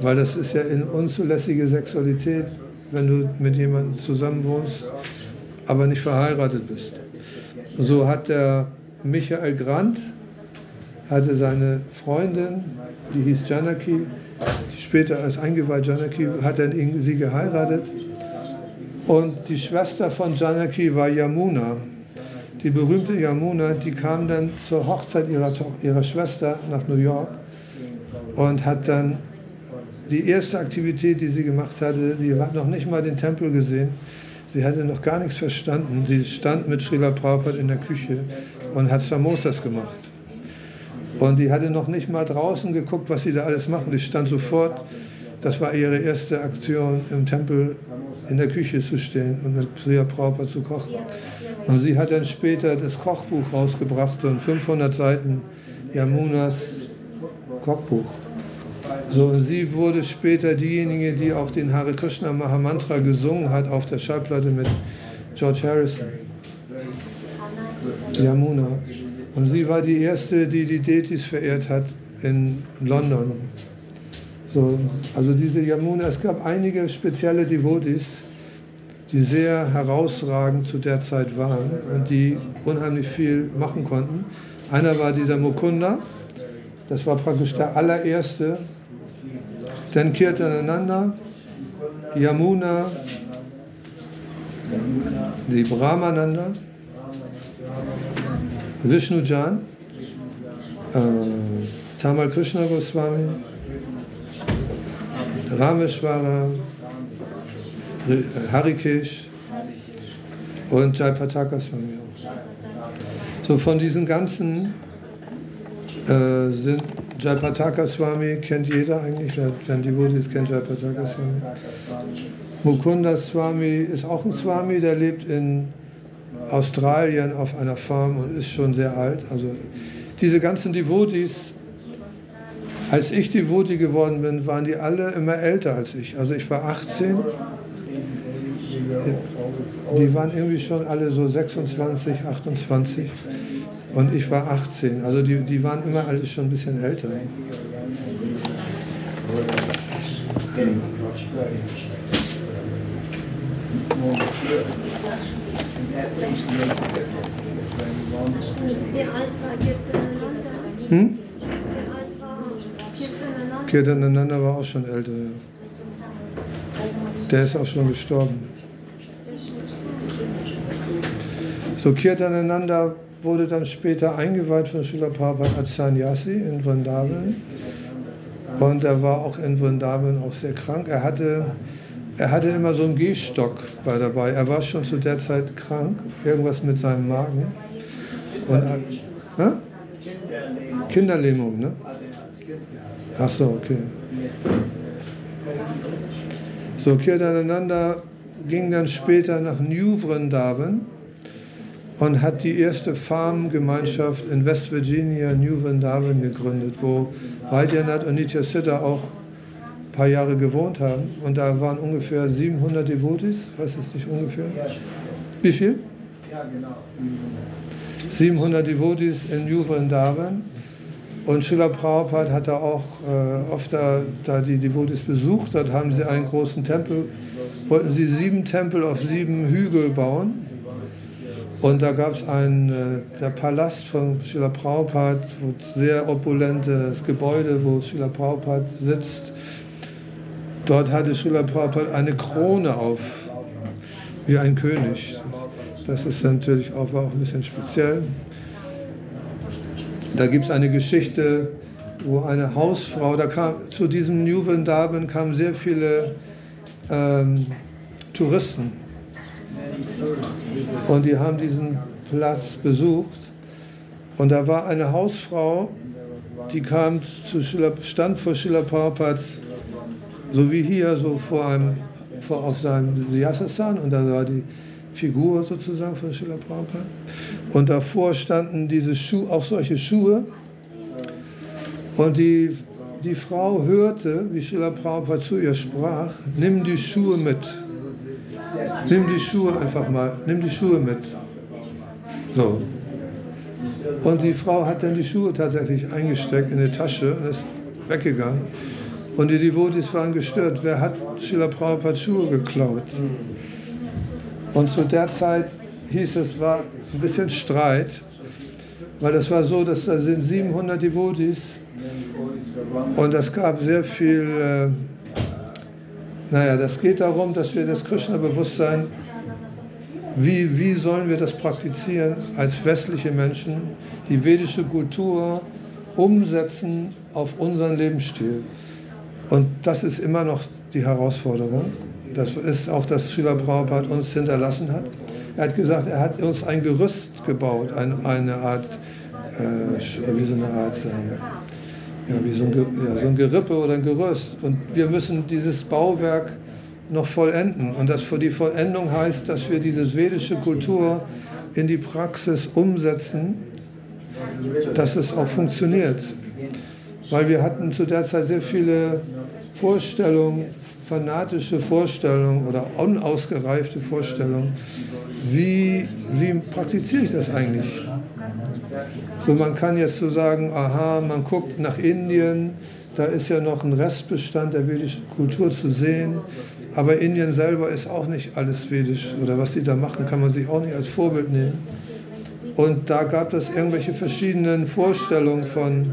weil das ist ja in unzulässige Sexualität wenn du mit jemandem zusammenwohnst, aber nicht verheiratet bist. So hat der Michael Grant, hatte seine Freundin, die hieß Janaki, die später als eingeweiht Janaki, hat dann sie geheiratet. Und die Schwester von Janaki war Yamuna. Die berühmte Yamuna, die kam dann zur Hochzeit ihrer, ihrer Schwester nach New York und hat dann die erste Aktivität, die sie gemacht hatte, sie hat noch nicht mal den Tempel gesehen. Sie hatte noch gar nichts verstanden. Sie stand mit Srila Prabhupada in der Küche und hat Samosas gemacht. Und die hatte noch nicht mal draußen geguckt, was sie da alles machen. Die stand sofort, das war ihre erste Aktion im Tempel in der Küche zu stehen und mit Srila Prabhupada zu kochen. Und sie hat dann später das Kochbuch rausgebracht, so ein 500 Seiten Yamunas Kochbuch. So, und sie wurde später diejenige, die auch den Hare Krishna Mahamantra gesungen hat auf der Schallplatte mit George Harrison. Yamuna. Und sie war die erste, die die Deities verehrt hat in London. So, also diese Yamuna, es gab einige spezielle Devotis, die sehr herausragend zu der Zeit waren und die unheimlich viel machen konnten. Einer war dieser Mukunda, das war praktisch der allererste, dann Kirtananda, Yamuna, die Brahmananda, Vishnu Jan, äh, Tamal Krishna Goswami, Rameshwara, Harikesh und Jaipataka Swami auch. So von diesen ganzen äh, sind Jayapataka Swami kennt jeder eigentlich, wer die Devotees kennt Jayapataka Swami. Mukunda Swami ist auch ein Swami, der lebt in Australien auf einer Farm und ist schon sehr alt. Also diese ganzen Devotees, als ich Devotee geworden bin, waren die alle immer älter als ich. Also ich war 18. Die waren irgendwie schon alle so 26, 28. Und ich war 18. Also die, die waren immer alle schon ein bisschen älter. Wie alt war Kirtananda? Hm? Wie alt war? Kirtananda war auch schon älter. Ja. Der ist auch schon gestorben. So Kirtananda wurde dann später eingeweiht von Srila Prabhupada als Sannyasi in Vrindavan. Und er war auch in Vrindavan auch sehr krank. Er hatte, er hatte immer so einen Gehstock bei dabei. Er war schon zu der Zeit krank, irgendwas mit seinem Magen. Und, äh, Kinderlähmung, ne? Ach so, okay. So, Kirtananda ging dann später nach New Vrindavan und hat die erste Farmgemeinschaft in West Virginia, New Vrindavan, gegründet, wo Vaidyanatha und Nitya Siddha auch paar Jahre gewohnt haben. Und da waren ungefähr 700 Devotis, weiß es nicht ungefähr. Wie viel? Ja, genau. 700 Devotis in Vrindavan. Und Srila Prabhupada hat da auch äh, oft da, da die Devotis besucht. Dort haben sie einen großen Tempel, wollten sie sieben Tempel auf sieben Hügel bauen. Und da gab es einen, äh, der Palast von Srila Prabhupada, wo sehr opulentes Gebäude, wo Srila Prabhupada sitzt. Dort hatte Srila Prabhupada eine Krone auf, wie ein König. Das ist natürlich auch, auch ein bisschen speziell. Da gibt es eine Geschichte, wo eine Hausfrau, da kam zu diesem New Vrindavan kamen sehr viele ähm, Touristen und die haben diesen Platz besucht und da war eine Hausfrau, die kam zu Schiller, stand vor Schiller Prabhupads, so wie hier, so vor einem, vor, auf seinem Siasastan und da war die Figur sozusagen von Schiller Prabhupada. Und davor standen diese Schuhe, auch solche Schuhe. Und die, die Frau hörte, wie Schiller Prabhupada zu ihr sprach, nimm die Schuhe mit. Nimm die Schuhe einfach mal, nimm die Schuhe mit. So. Und die Frau hat dann die Schuhe tatsächlich eingesteckt in die Tasche und ist weggegangen. Und die Devotis waren gestört. Wer hat Schiller Prabhupada Schuhe geklaut? Und zu der Zeit hieß es, war ein bisschen Streit, weil es war so, dass da sind 700 Devotis und es gab sehr viel, äh, naja, das geht darum, dass wir das Krishna-Bewusstsein, wie, wie sollen wir das praktizieren als westliche Menschen, die vedische Kultur umsetzen auf unseren Lebensstil. Und das ist immer noch die Herausforderung. Das ist auch das Prabhupada uns hinterlassen hat. Er hat gesagt, er hat uns ein Gerüst gebaut, ein, eine Art, äh, wie so eine Art, äh, ja, wie so ein, ja, so ein Gerippe oder ein Gerüst. Und wir müssen dieses Bauwerk noch vollenden. Und das für die Vollendung heißt, dass wir diese vedische Kultur in die Praxis umsetzen, dass es auch funktioniert. Weil wir hatten zu der Zeit sehr viele Vorstellungen fanatische Vorstellung oder unausgereifte Vorstellung, wie, wie praktiziere ich das eigentlich? So, man kann jetzt so sagen, aha, man guckt nach Indien, da ist ja noch ein Restbestand der vedischen Kultur zu sehen, aber Indien selber ist auch nicht alles vedisch oder was die da machen, kann man sich auch nicht als Vorbild nehmen. Und da gab es irgendwelche verschiedenen Vorstellungen von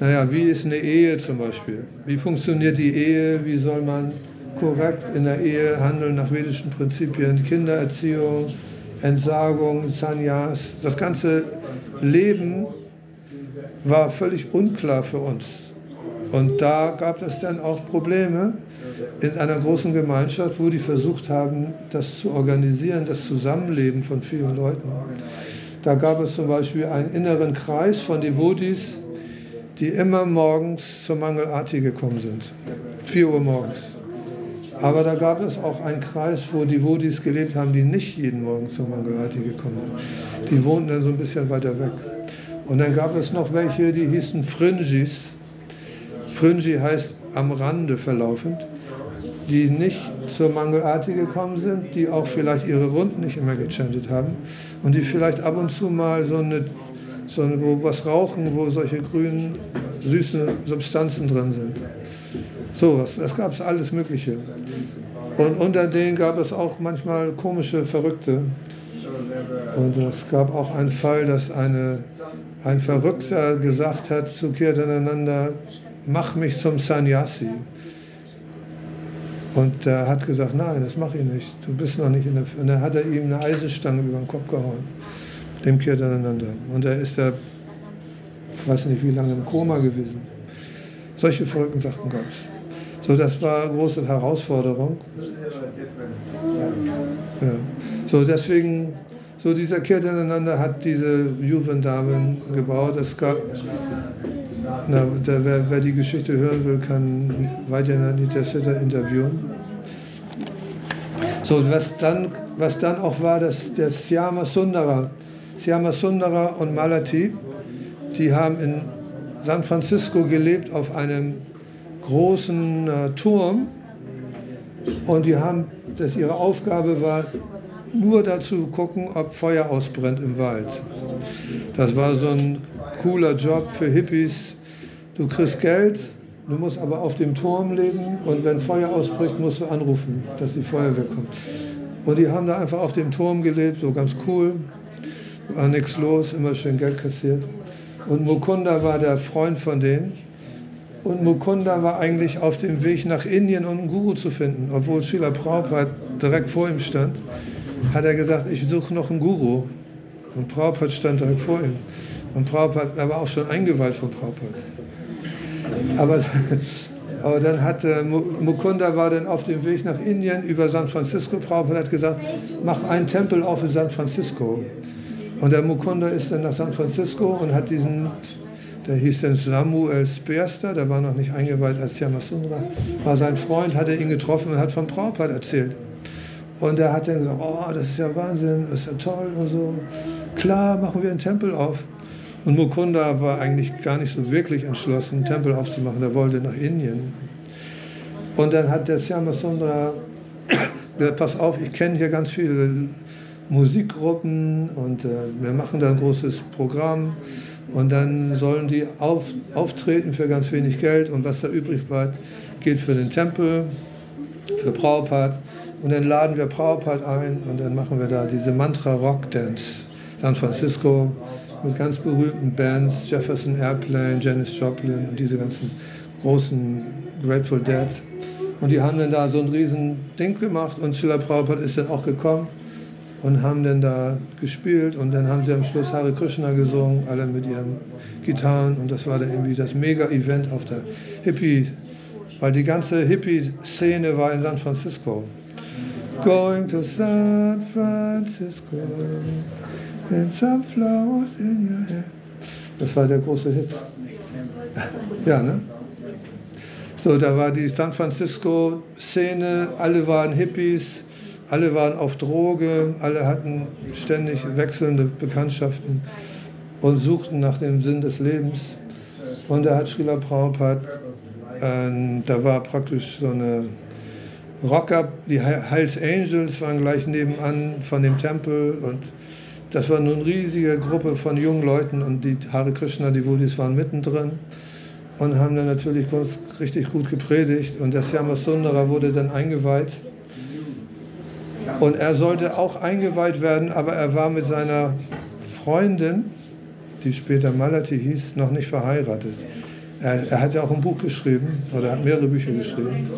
naja, wie ist eine Ehe zum Beispiel? Wie funktioniert die Ehe? Wie soll man korrekt in der Ehe handeln nach vedischen Prinzipien? Kindererziehung, Entsagung, Sanyas. Das ganze Leben war völlig unklar für uns. Und da gab es dann auch Probleme in einer großen Gemeinschaft, wo die versucht haben, das zu organisieren, das Zusammenleben von vielen Leuten. Da gab es zum Beispiel einen inneren Kreis von Devotis, die immer morgens zur Mangelarti gekommen sind. 4 Uhr morgens. Aber da gab es auch einen Kreis, wo die Vodis gelebt haben, die nicht jeden Morgen zur Mangelarti gekommen sind. Die wohnten dann so ein bisschen weiter weg. Und dann gab es noch welche, die hießen Fringis. Fringi heißt am Rande verlaufend, die nicht zur Mangelarti gekommen sind, die auch vielleicht ihre Runden nicht immer gechantet haben und die vielleicht ab und zu mal so eine sondern wo was rauchen, wo solche grünen, süßen Substanzen drin sind. So was, das gab es alles Mögliche. Und unter denen gab es auch manchmal komische Verrückte. Und es gab auch einen Fall, dass eine, ein Verrückter gesagt hat zu Kirtananda, mach mich zum Sannyasi. Und er hat gesagt, nein, das mache ich nicht, du bist noch nicht in der... Und dann hat er ihm eine Eisenstange über den Kopf gehauen dem Kirtananda. Und er ist ich weiß nicht wie lange, im Koma gewesen. Solche verrückten Sachen gab es. So, das war eine große Herausforderung. Ja. So, deswegen, so dieser Kirtananda hat diese Juvendamen gebaut. Es gab, na, der, wer, wer, die Geschichte hören will, kann Vaidyanatha Siddha interviewen. So, was dann, was dann auch war, dass der Syama Sundara, Syama Sundara und Malati, die haben in San Francisco gelebt auf einem großen äh, Turm und die haben, dass ihre Aufgabe war, nur dazu gucken, ob Feuer ausbrennt im Wald. Das war so ein cooler Job für Hippies. Du kriegst Geld, du musst aber auf dem Turm leben und wenn Feuer ausbricht, musst du anrufen, dass die Feuerwehr kommt. Und die haben da einfach auf dem Turm gelebt, so ganz cool. War nichts los, immer schön Geld kassiert. Und Mukunda war der Freund von denen. Und Mukunda war eigentlich auf dem Weg nach Indien, um einen Guru zu finden. Obwohl Srila Prabhupada direkt vor ihm stand, hat er gesagt, ich suche noch einen Guru. Und Prabhupada stand direkt vor ihm. Und Prabhupada, er war auch schon eingeweiht von Prabhupada. Aber, aber dann hat äh, Mukunda war dann auf dem Weg nach Indien über San Francisco. Prabhupada hat gesagt, mach einen Tempel auf in San Francisco. Und der Mukunda ist dann nach San Francisco und hat diesen, der hieß dann Samuel Speerster, der war noch nicht eingeweiht als Yamasundra, war sein Freund, hat er ihn getroffen und hat von Prabhupada erzählt. Und er hat dann gesagt, oh, das ist ja Wahnsinn, das ist ja toll und so. Klar, machen wir einen Tempel auf. Und Mukunda war eigentlich gar nicht so wirklich entschlossen, einen Tempel aufzumachen. Er wollte nach Indien. Und dann hat der Syamasundra gesagt, pass auf, ich kenne hier ganz viele Musikgruppen und äh, wir machen da ein großes Programm. Und dann sollen die auf, auftreten für ganz wenig Geld und was da übrig bleibt, geht für den Tempel, für Prabhupada. Und dann laden wir Prabhupada ein und dann machen wir da diese Mantra Rock Dance. San Francisco mit ganz berühmten Bands, Jefferson Airplane, Janis Joplin und diese ganzen großen Grateful Dead. Und die haben dann da so ein riesen Ding gemacht und Schiller Prabhupada ist dann auch gekommen und haben dann da gespielt und dann haben sie am Schluss Hare Krishna gesungen, alle mit ihren Gitarren und das war dann irgendwie das Mega-Event auf der Hippie, weil die ganze Hippie-Szene war in San Francisco. Going to San Francisco, and some flowers in your hand. Das war der große Hit. Ja, ne? So, da war die San Francisco-Szene, alle waren Hippies, alle waren auf Droge, alle hatten ständig wechselnde Bekanntschaften und suchten nach dem Sinn des Lebens. Und da hat Srila Prabhupada, äh, da war praktisch so eine Rocker, die Hells Angels waren gleich nebenan von dem Tempel und das war nur eine riesige Gruppe von jungen Leuten und die Hare Krishna, die Devotis waren mittendrin und haben dann natürlich richtig gut gepredigt. Und der Syamasundara wurde dann eingeweiht und er sollte auch eingeweiht werden, aber er war mit seiner Freundin, die später Malati hieß, noch nicht verheiratet. Er, er hat ja auch ein Buch geschrieben oder hat mehrere Bücher geschrieben.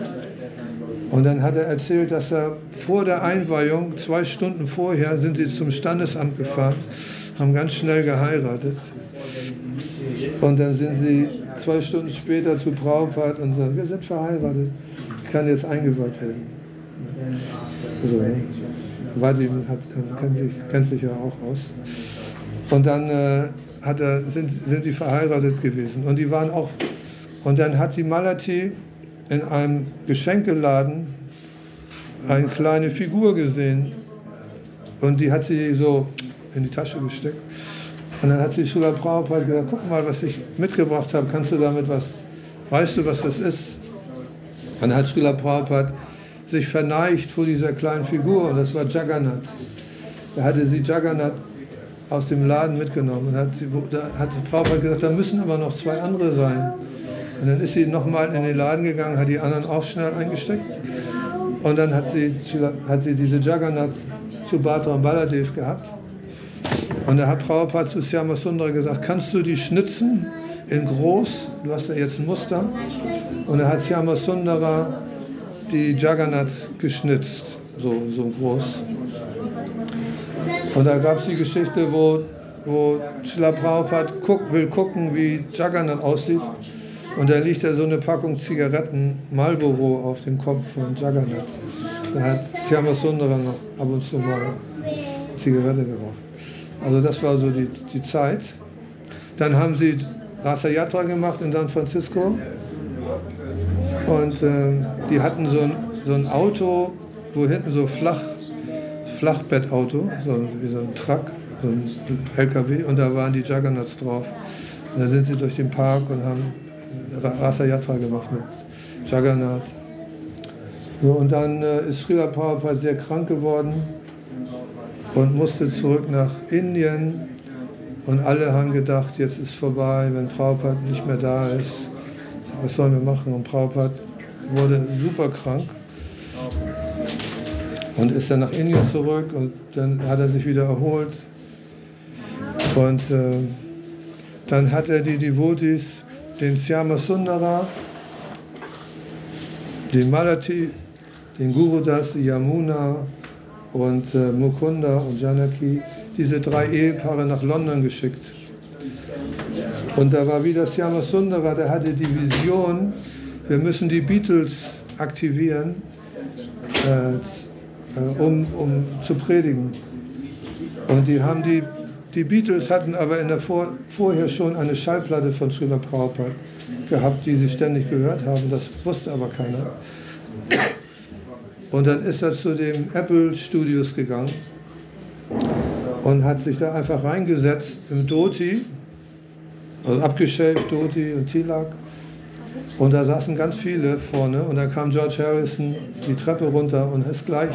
Und dann hat er erzählt, dass er vor der Einweihung, zwei Stunden vorher, sind sie zum Standesamt gefahren, haben ganz schnell geheiratet. Und dann sind sie zwei Stunden später zu Prabhupada und sagen, wir sind verheiratet, kann jetzt eingeweiht werden. So? Vadim hat, kann, kann sich, kennt sich ja auch aus. Und dann äh, hat er, sind, sind die verheiratet gewesen. Und die waren auch, und dann hat die Malati in einem Geschenkeladen eine kleine Figur gesehen und die hat sie so in die Tasche gesteckt. Und dann hat sie Sula Prabhupada gesagt, guck mal, was ich mitgebracht habe, kannst du damit was, weißt du, was das ist? Und dann hat Srila Prabhupada sich verneigt vor dieser kleinen Figur und das war Jagannath. Da hatte sie Jagannath aus dem Laden mitgenommen und hat, sie, da hat Prabhupada gesagt, da müssen aber noch zwei andere sein. Und dann ist sie nochmal in den Laden gegangen, hat die anderen auch schnell eingesteckt. Und dann hat sie, hat sie diese Jagannath zu Bhatram Baladev gehabt. Und da hat Prabhupada zu Syama Sundara gesagt, kannst du die schnitzen in groß? Du hast ja jetzt ein Muster. Und da hat Syama Sundara die Jagannath geschnitzt, so, so groß. Und da gab es die Geschichte, wo, wo Srila Prabhupada guck, will gucken, wie Jagannath aussieht. Und da liegt ja so eine Packung Zigaretten Marlboro auf dem Kopf von Jagannath. Da hat Syama Sundara noch ab und zu mal Zigarette geraucht. Also das war so die, die Zeit. Dann haben sie Rasa Yatra gemacht in San Francisco. Und äh, die hatten so ein, so ein Auto, wo hinten so flach, Flachbettauto, so wie so ein Truck, so ein LKW, und da waren die Juggernauts drauf. Und da sind sie durch den Park und haben Rasa Yatra gemacht mit Jagannath. So, und dann äh, ist Srila Prabhupada sehr krank geworden und musste zurück nach Indien. Und alle haben gedacht, jetzt ist vorbei, wenn Prabhupada nicht mehr da ist. Was sollen wir machen? Und Prabhupada wurde super krank und ist dann nach Indien zurück und dann hat er sich wieder erholt. Und äh, dann hat er die Devotis, den Syama Sundara, den Malati, den Gurudas, Yamuna und äh, Mukunda und Janaki, diese drei Ehepaare nach London geschickt. Und da war wieder Syama Sundara, der hatte die Vision, wir müssen die Beatles aktivieren, äh, äh, um, um zu predigen. Und die haben die, die Beatles hatten aber in der Vor, vorher schon eine Schallplatte von Srila Prabhupada gehabt, die sie ständig gehört haben. Das wusste aber keiner. Und dann ist er zu den Apple Studios gegangen und hat sich da einfach reingesetzt im Doti, also abgeschäft Doti und Tilak. Und da saßen ganz viele vorne und dann kam George Harrison die Treppe runter und ist gleich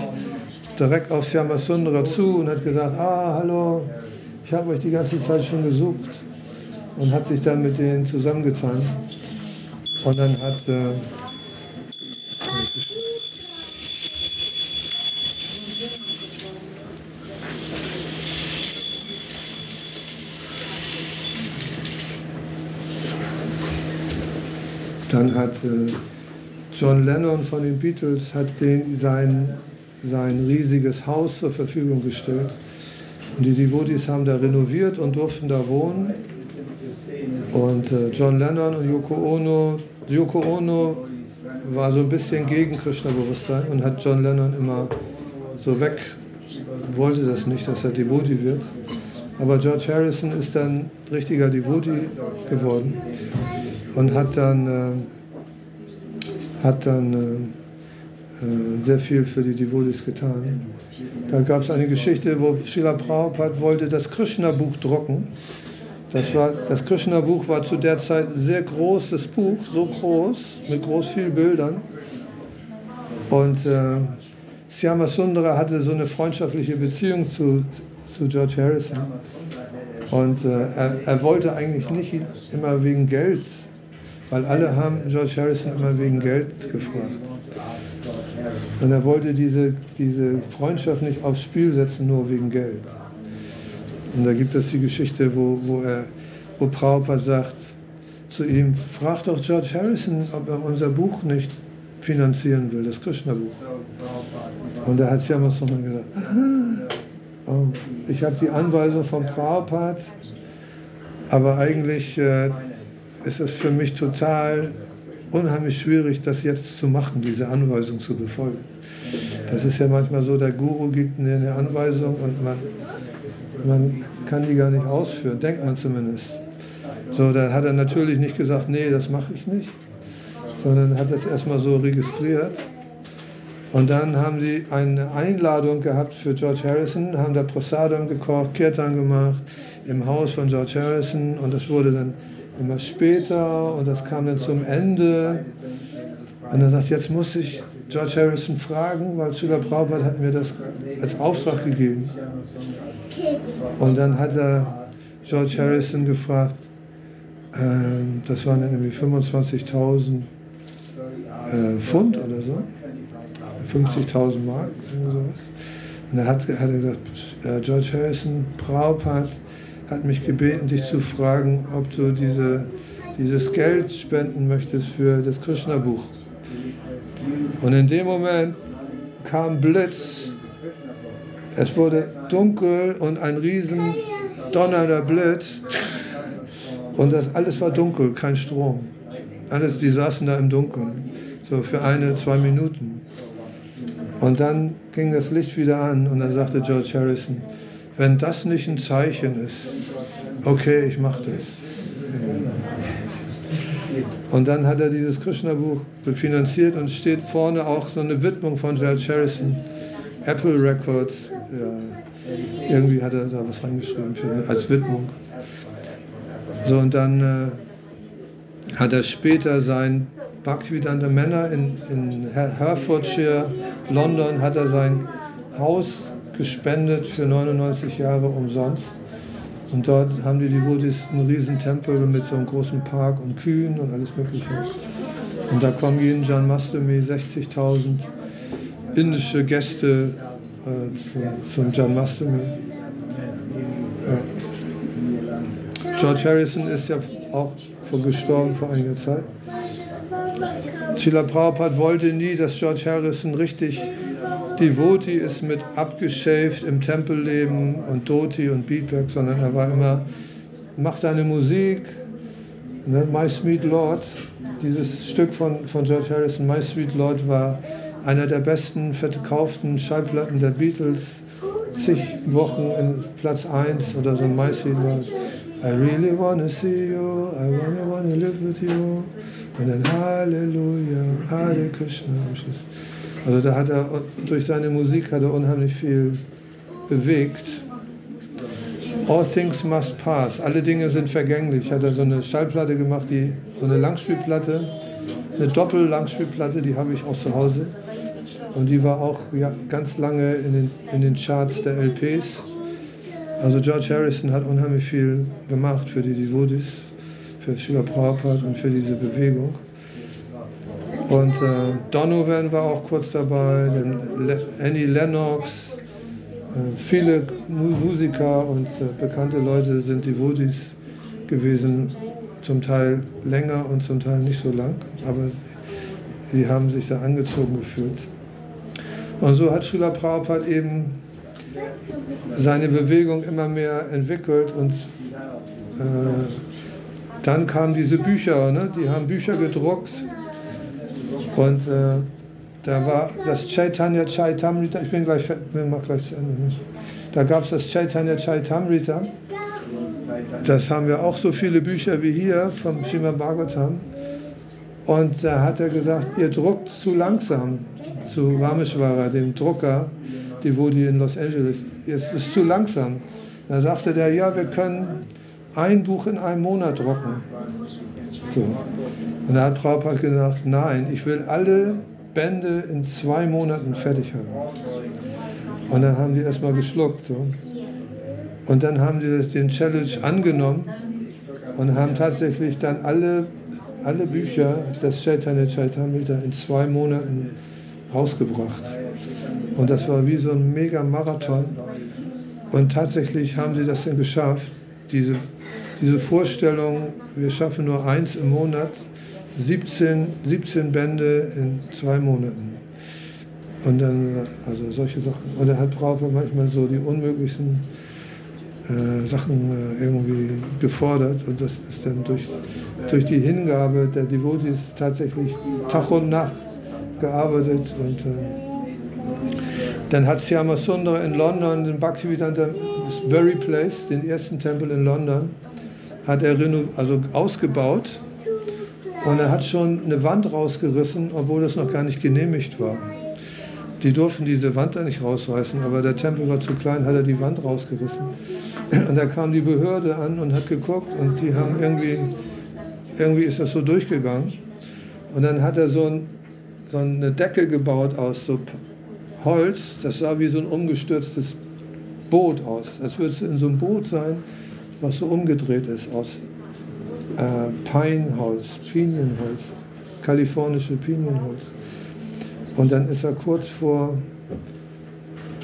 direkt auf Syamasundara zu und hat gesagt, ah, hallo, ich habe euch die ganze Zeit schon gesucht und hat sich dann mit denen zusammengetan. Und dann hat äh, Dann hat äh, John Lennon von den Beatles hat den, sein, sein riesiges Haus zur Verfügung gestellt. Und die Devotees haben da renoviert und durften da wohnen. Und äh, John Lennon und Yoko Ono, Yoko Ono war so ein bisschen gegen Krishna-Bewusstsein und hat John Lennon immer so weg, wollte das nicht, dass er Devotee wird. Aber George Harrison ist dann richtiger Devotee geworden und hat dann, äh, hat dann äh, äh, sehr viel für die Devotis getan. Da gab es eine Geschichte, wo Srila Prabhupada wollte das Krishna-Buch drucken. Das, das Krishna-Buch war zu der Zeit ein sehr großes Buch, so groß, mit groß vielen Bildern. Und äh, Syama Sundara hatte so eine freundschaftliche Beziehung zu, zu George Harrison. Und äh, er, er, wollte eigentlich nicht immer wegen Geld weil alle haben George Harrison immer wegen Geld gefragt. Und er wollte diese, diese Freundschaft nicht aufs Spiel setzen, nur wegen Geld. Und da gibt es die Geschichte, wo, wo, er, wo Prabhupada sagt zu ihm, frag doch George Harrison, ob er unser Buch nicht finanzieren will, das Krishna-Buch. Und da hat Siamas nochmal gesagt, ich habe die Anweisung von Prabhupada, aber eigentlich äh, ist es für mich total unheimlich schwierig, das jetzt zu machen, diese Anweisung zu befolgen. Das ist ja manchmal so, der Guru gibt mir eine Anweisung und man, man kann die gar nicht ausführen, denkt man zumindest. So, dann hat er natürlich nicht gesagt, nee, das mache ich nicht, sondern hat das erstmal so registriert. Und dann haben sie eine Einladung gehabt für George Harrison, haben da Prasadam gekocht, Kirtan gemacht im Haus von George Harrison und das wurde dann immer später und das kam dann zum Ende. Und er sagt, jetzt muss ich George Harrison fragen, weil Schüler Prabhupada hat mir das als Auftrag gegeben. Und dann hat er George Harrison gefragt, äh, das waren dann irgendwie 25.000 äh, Pfund oder so, 50.000 Mark, sowas. Und er hat, hat er gesagt, äh, George Harrison, Prabhupada hat mich gebeten, dich zu fragen, ob du diese, dieses Geld spenden möchtest für das Krishna-Buch. Und in dem Moment kam Blitz. Es wurde dunkel und ein riesen donnernder Blitz. Und das alles war dunkel, kein Strom. Alles, die saßen da im Dunkeln, so für eine, zwei Minuten. Und dann ging das Licht wieder an und dann sagte George Harrison, wenn das nicht ein Zeichen ist, okay, ich mache das. Und dann hat er dieses Krishna-Buch finanziert und steht vorne auch so eine Widmung von George Harrison, Apple Records. Ja, irgendwie hat er da was reingeschrieben für, als Widmung. So, und dann äh, hat er später sein Bhaktivedanta Männer in, in Hertfordshire, London, hat er sein Haus gespendet für 99 Jahre umsonst. Und dort haben die Devotees einen riesen Tempel mit so einem großen Park und Kühen und alles mögliche. Und da kommen jeden Janmastami 60.000 indische Gäste äh, zum, zum Janmastami. Ja. George Harrison ist ja auch vor gestorben vor einiger Zeit. Srila Prabhupada wollte nie, dass George Harrison richtig Devoti ist mit abgeschäft im Tempelleben und Doti und Beatback, sondern er war immer, macht seine Musik, ne, My Sweet Lord, dieses Stück von, von George Harrison, My Sweet Lord, war einer der besten verkauften Schallplatten der Beatles, zig Wochen in Platz 1 oder so My Sweet Lord. I really wanna see you, I wanna, wanna live with you. Und dann Halleluja, Hare Krishna am Schluss. Also da hat er durch seine Musik hat er unheimlich viel bewegt. All things must pass. Alle Dinge sind vergänglich. Hat er so eine Schallplatte gemacht, die so eine Langspielplatte, eine Doppel-Langspielplatte, die habe ich auch zu Hause. Und die war auch ja, ganz lange in den, in den Charts der LPs. Also George Harrison hat unheimlich viel gemacht für die Devotees, für Srila Prabhupada und für diese Bewegung. Und äh, Donovan war auch kurz dabei, dann Le Annie Lennox, äh, viele Musiker und äh, bekannte Leute sind Devotees gewesen, zum Teil länger und zum Teil nicht so lang, aber sie, sie haben sich da angezogen gefühlt. Und so hat Srila Prabhupada eben seine Bewegung immer mehr entwickelt und äh, dann kamen diese Bücher, ne? die haben Bücher gedruckt und äh, da war das Chaitanya Chaitamrita, ich bin gleich, wir machen gleich zu Ende. Ne? Da gab es das Chaitanya Chaitamrita. Das haben wir auch so viele Bücher wie hier vom Srimad Bhagavatam. Und da hat er gesagt, ihr druckt zu langsam zu Rameshwara, dem Drucker, die die in Los Angeles. Es ist zu langsam. Da sagte der, ja, wir können ein Buch in einem Monat drucken. So. Und da hat Prabhupada gedacht, nein, ich will alle Bände in zwei Monaten fertig haben. Und dann haben die erstmal geschluckt. So. Und dann haben die den Challenge angenommen und haben tatsächlich dann alle, alle Bücher des Chaitanya Chaitamrita in zwei Monaten rausgebracht. Und das war wie so ein mega Marathon. Und tatsächlich haben sie das dann geschafft, diese, diese Vorstellung, wir schaffen nur eins im Monat, 17, 17 Bände in zwei Monaten. Und dann, also solche Sachen. Und er hat Prabhupada manchmal so die unmöglichsten äh, Sachen äh, irgendwie gefordert. Und das ist dann durch, durch die Hingabe der Devotees tatsächlich Tag und Nacht gearbeitet. Und äh, dann hat Syama Sundar in London den Bhaktivedanta Bury Place, den ersten Tempel in London, hat er also ausgebaut und er hat schon eine Wand rausgerissen, obwohl das noch gar nicht genehmigt war. Die durften diese Wand da nicht rausreißen, aber der Tempel war zu klein, hat er die Wand rausgerissen. Und da kam die Behörde an und hat geguckt und die haben irgendwie, irgendwie ist das so durchgegangen. Und dann hat er so, ein, so eine Decke gebaut aus so Holz, das sah wie so ein umgestürztes Boot aus. Als würde es in so einem Boot sein, was so umgedreht ist aus äh, Pineholz, Pinienholz, kalifornische Pinienholz. Und dann ist er kurz vor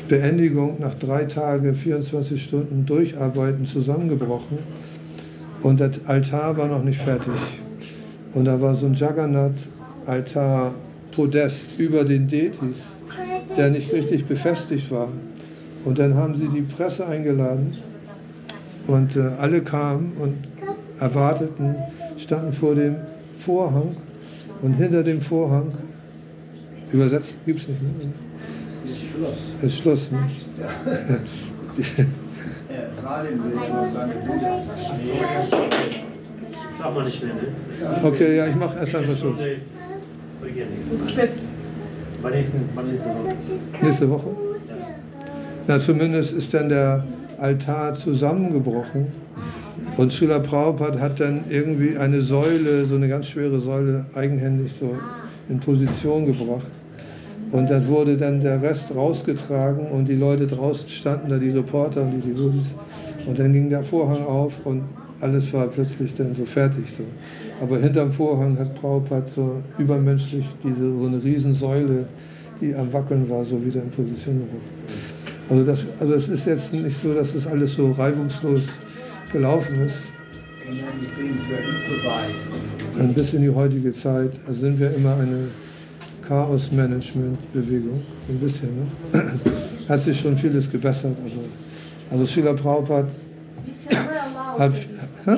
Beendigung nach drei Tagen, 24 Stunden Durcharbeiten zusammengebrochen. Und der Altar war noch nicht fertig. Und da war so ein Jagannath-Altar-Podest über den Detis, der nicht richtig befestigt war. Und dann haben sie die Presse eingeladen und äh, alle kamen und erwarteten, standen vor dem Vorhang und hinter dem Vorhang, übersetzt gibt es nicht, ne? Ist Schluss, ne? Schauen wir nicht mehr, ne? Okay, ja, ich mache erst einfach Schluss. Wann nächste, wann nächste Woche? Nächste Woche? Na, zumindest ist dann der Altar zusammengebrochen Und Srila Prabhupada hat dann irgendwie eine Säule, so eine ganz schwere Säule, eigenhändig so in Position gebracht. Und dann wurde dann der Rest rausgetragen und die Leute draußen standen da, die Reporter und die Devotees. Und dann ging der Vorhang auf und alles war plötzlich dann so fertig. So. Aber hinterm Vorhang hat Prabhupada so übermenschlich diese, so eine Riesensäule, die am Wackeln war, so wieder in Position gebracht. Also das, also es ist jetzt nicht so, dass das alles so reibungslos gelaufen ist. Ein bisschen in die heutige Zeit also sind wir immer eine Chaos-Management-Bewegung. Ein bisschen noch. Hat sich schon vieles gebessert, aber also Srila Prabhupada hat. Hä?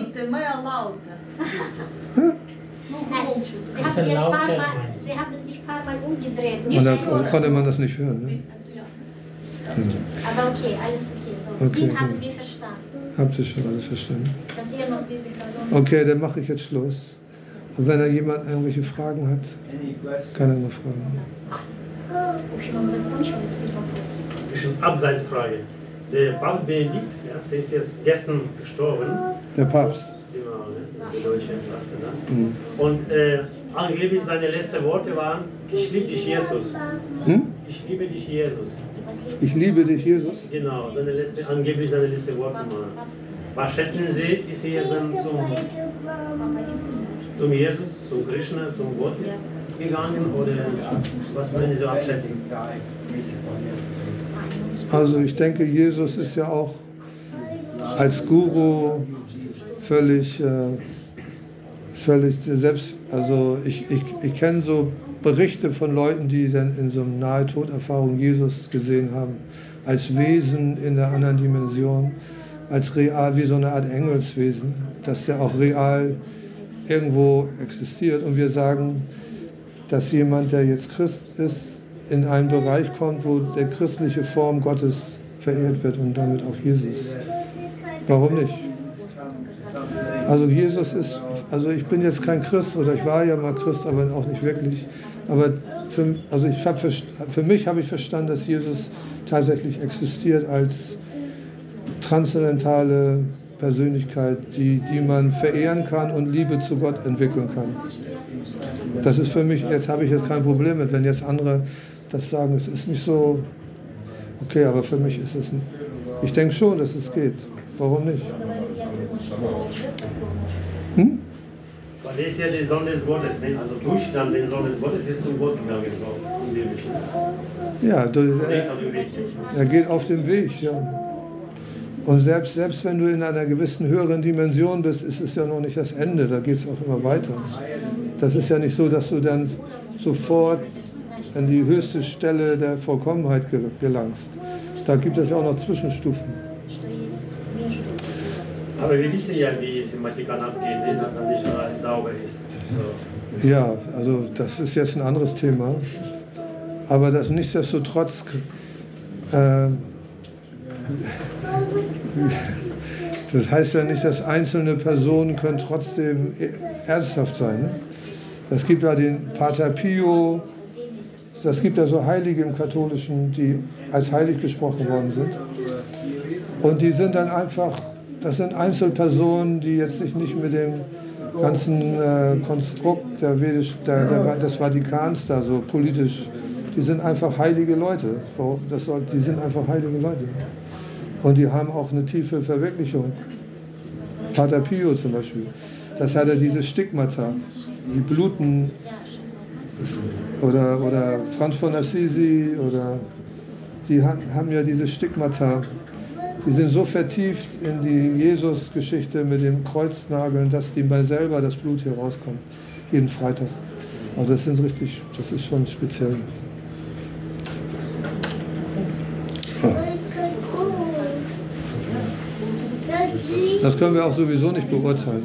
Haben. Sie haben sich ein paar Mal umgedreht. Und da konnte man das nicht hören. Ne? Hm. Aber okay, alles okay. So, okay, Sie okay. haben wir verstanden. Habt ihr schon alles verstanden? Dass ihr noch diese Person Okay, dann mache ich jetzt Schluss. Und wenn da jemand irgendwelche Fragen hat, kann er oh, noch fragen. Abseitsfrage. Der Papst Benedikt, ja, der ist jetzt gestern gestorben. Der Papst. Genau, ne? ne? mhm. Und äh, angeblich seine letzten Worte waren, ich liebe dich, Jesus. Hm? Ich liebe dich, Jesus. Ich liebe dich, Jesus. Genau, seine letzte, angeblich seine letzten Worte waren. Was schätzen Sie, ist er jetzt dann zum, zum Jesus, zum Krishna, zum Gott gegangen oder was würden Sie so abschätzen? Also ich denke, Jesus ist ja auch als Guru völlig, äh, völlig selbst. Also ich, ich, ich kenne so Berichte von Leuten, die dann in so einer Nahtoderfahrung Jesus gesehen haben, als Wesen in der anderen Dimension, als real, wie so eine Art Engelswesen, dass der auch real irgendwo existiert. Und wir sagen, dass jemand, der jetzt Christ ist, in einen Bereich kommt, wo der christliche Form Gottes verehrt wird und damit auch Jesus. Warum nicht? Also Jesus ist, also ich bin jetzt kein Christ oder ich war ja mal Christ, aber auch nicht wirklich. Aber für, also ich hab, für mich habe ich verstanden, dass Jesus tatsächlich existiert als transzendentale Persönlichkeit, die, die man verehren kann und Liebe zu Gott entwickeln kann. Das ist für mich, jetzt habe ich jetzt kein Problem mit, wenn jetzt andere das sagen, es ist nicht so, okay, aber für mich ist es, ein- ich denke schon, dass es geht. Warum nicht? Hm? lest ja den Sohn des Gottes, ne? also durch dann den Sohn des Gottes ist zum Gott gegangen. So, ja, das, äh, er, er geht auf dem Weg. Ja. Und selbst, selbst wenn du in einer gewissen höheren Dimension bist, ist es ja noch nicht das Ende, da geht es auch immer weiter. Das ist ja nicht so, dass du dann sofort an die höchste Stelle der Vollkommenheit gelangst. Da gibt es ja auch noch Zwischenstufen. Aber wir wissen ja, wie es abgeht, ne? dass dann nicht alles sauber ist. So. Ja, also das ist jetzt ein anderes Thema. Aber das nichtsdestotrotz, äh, das heißt ja nicht, dass einzelne Personen können trotzdem ernsthaft sein. Ne? Es gibt ja den Pater Pio, das gibt ja so Heilige im Katholischen, die als heilig gesprochen worden sind. Und die sind dann einfach, das sind Einzelpersonen, die jetzt sich nicht mit dem ganzen äh, Konstrukt der der, der, des Vatikans da so politisch, die sind einfach heilige Leute. Das soll, die sind einfach heilige Leute. Und die haben auch eine tiefe Verwirklichung. Pater Pio zum Beispiel, das hat ja diese Stigmata, die bluten. Oder, oder Franz von Assisi, oder die haben ja diese Stigmata. Die sind so vertieft in die Jesus-Geschichte mit dem Kreuznageln, dass die bei selber das Blut hier rauskommt. Jeden Freitag. Also das sind richtig, das ist schon speziell. Das können wir auch sowieso nicht beurteilen.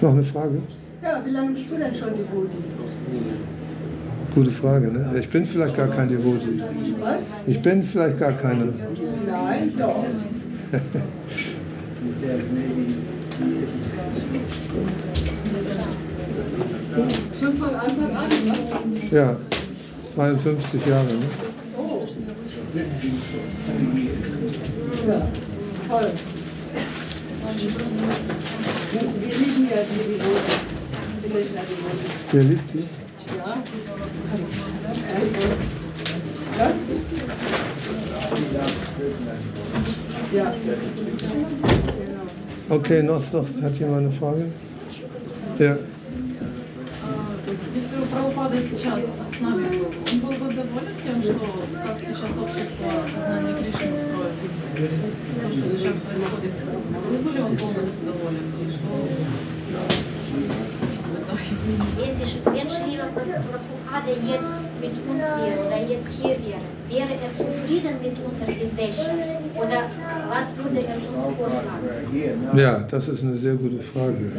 Noch eine Frage? Ja, wie lange bist du denn schon Devoti? Gute Frage, ne? Ich bin vielleicht gar kein Devoti. Was? Ich bin vielleicht gar keine. Nein, doch. Schon von Anfang an, ne? Ja, 52 Jahre. Ne? Ja, toll. Wir lieben ja die Devotis. Die Münchner Devotis. Wer liebt die? Ja. Ja? Ja. Okay, noch, noch hat jemand eine Frage? Ja. Если у Прабхупада сейчас с нами был, он был бы доволен тем, что как сейчас общество сознания Кришны устроит, то, что сейчас происходит, был бы ли он полностью доволен? И что это изменит? Wenn, Prabhupada jetzt mit uns wäre oder jetzt hier wäre, wäre er zufrieden mit unserer Gesellschaft? Oder was würde er uns vorschlagen? Ja, das ist eine sehr gute Frage.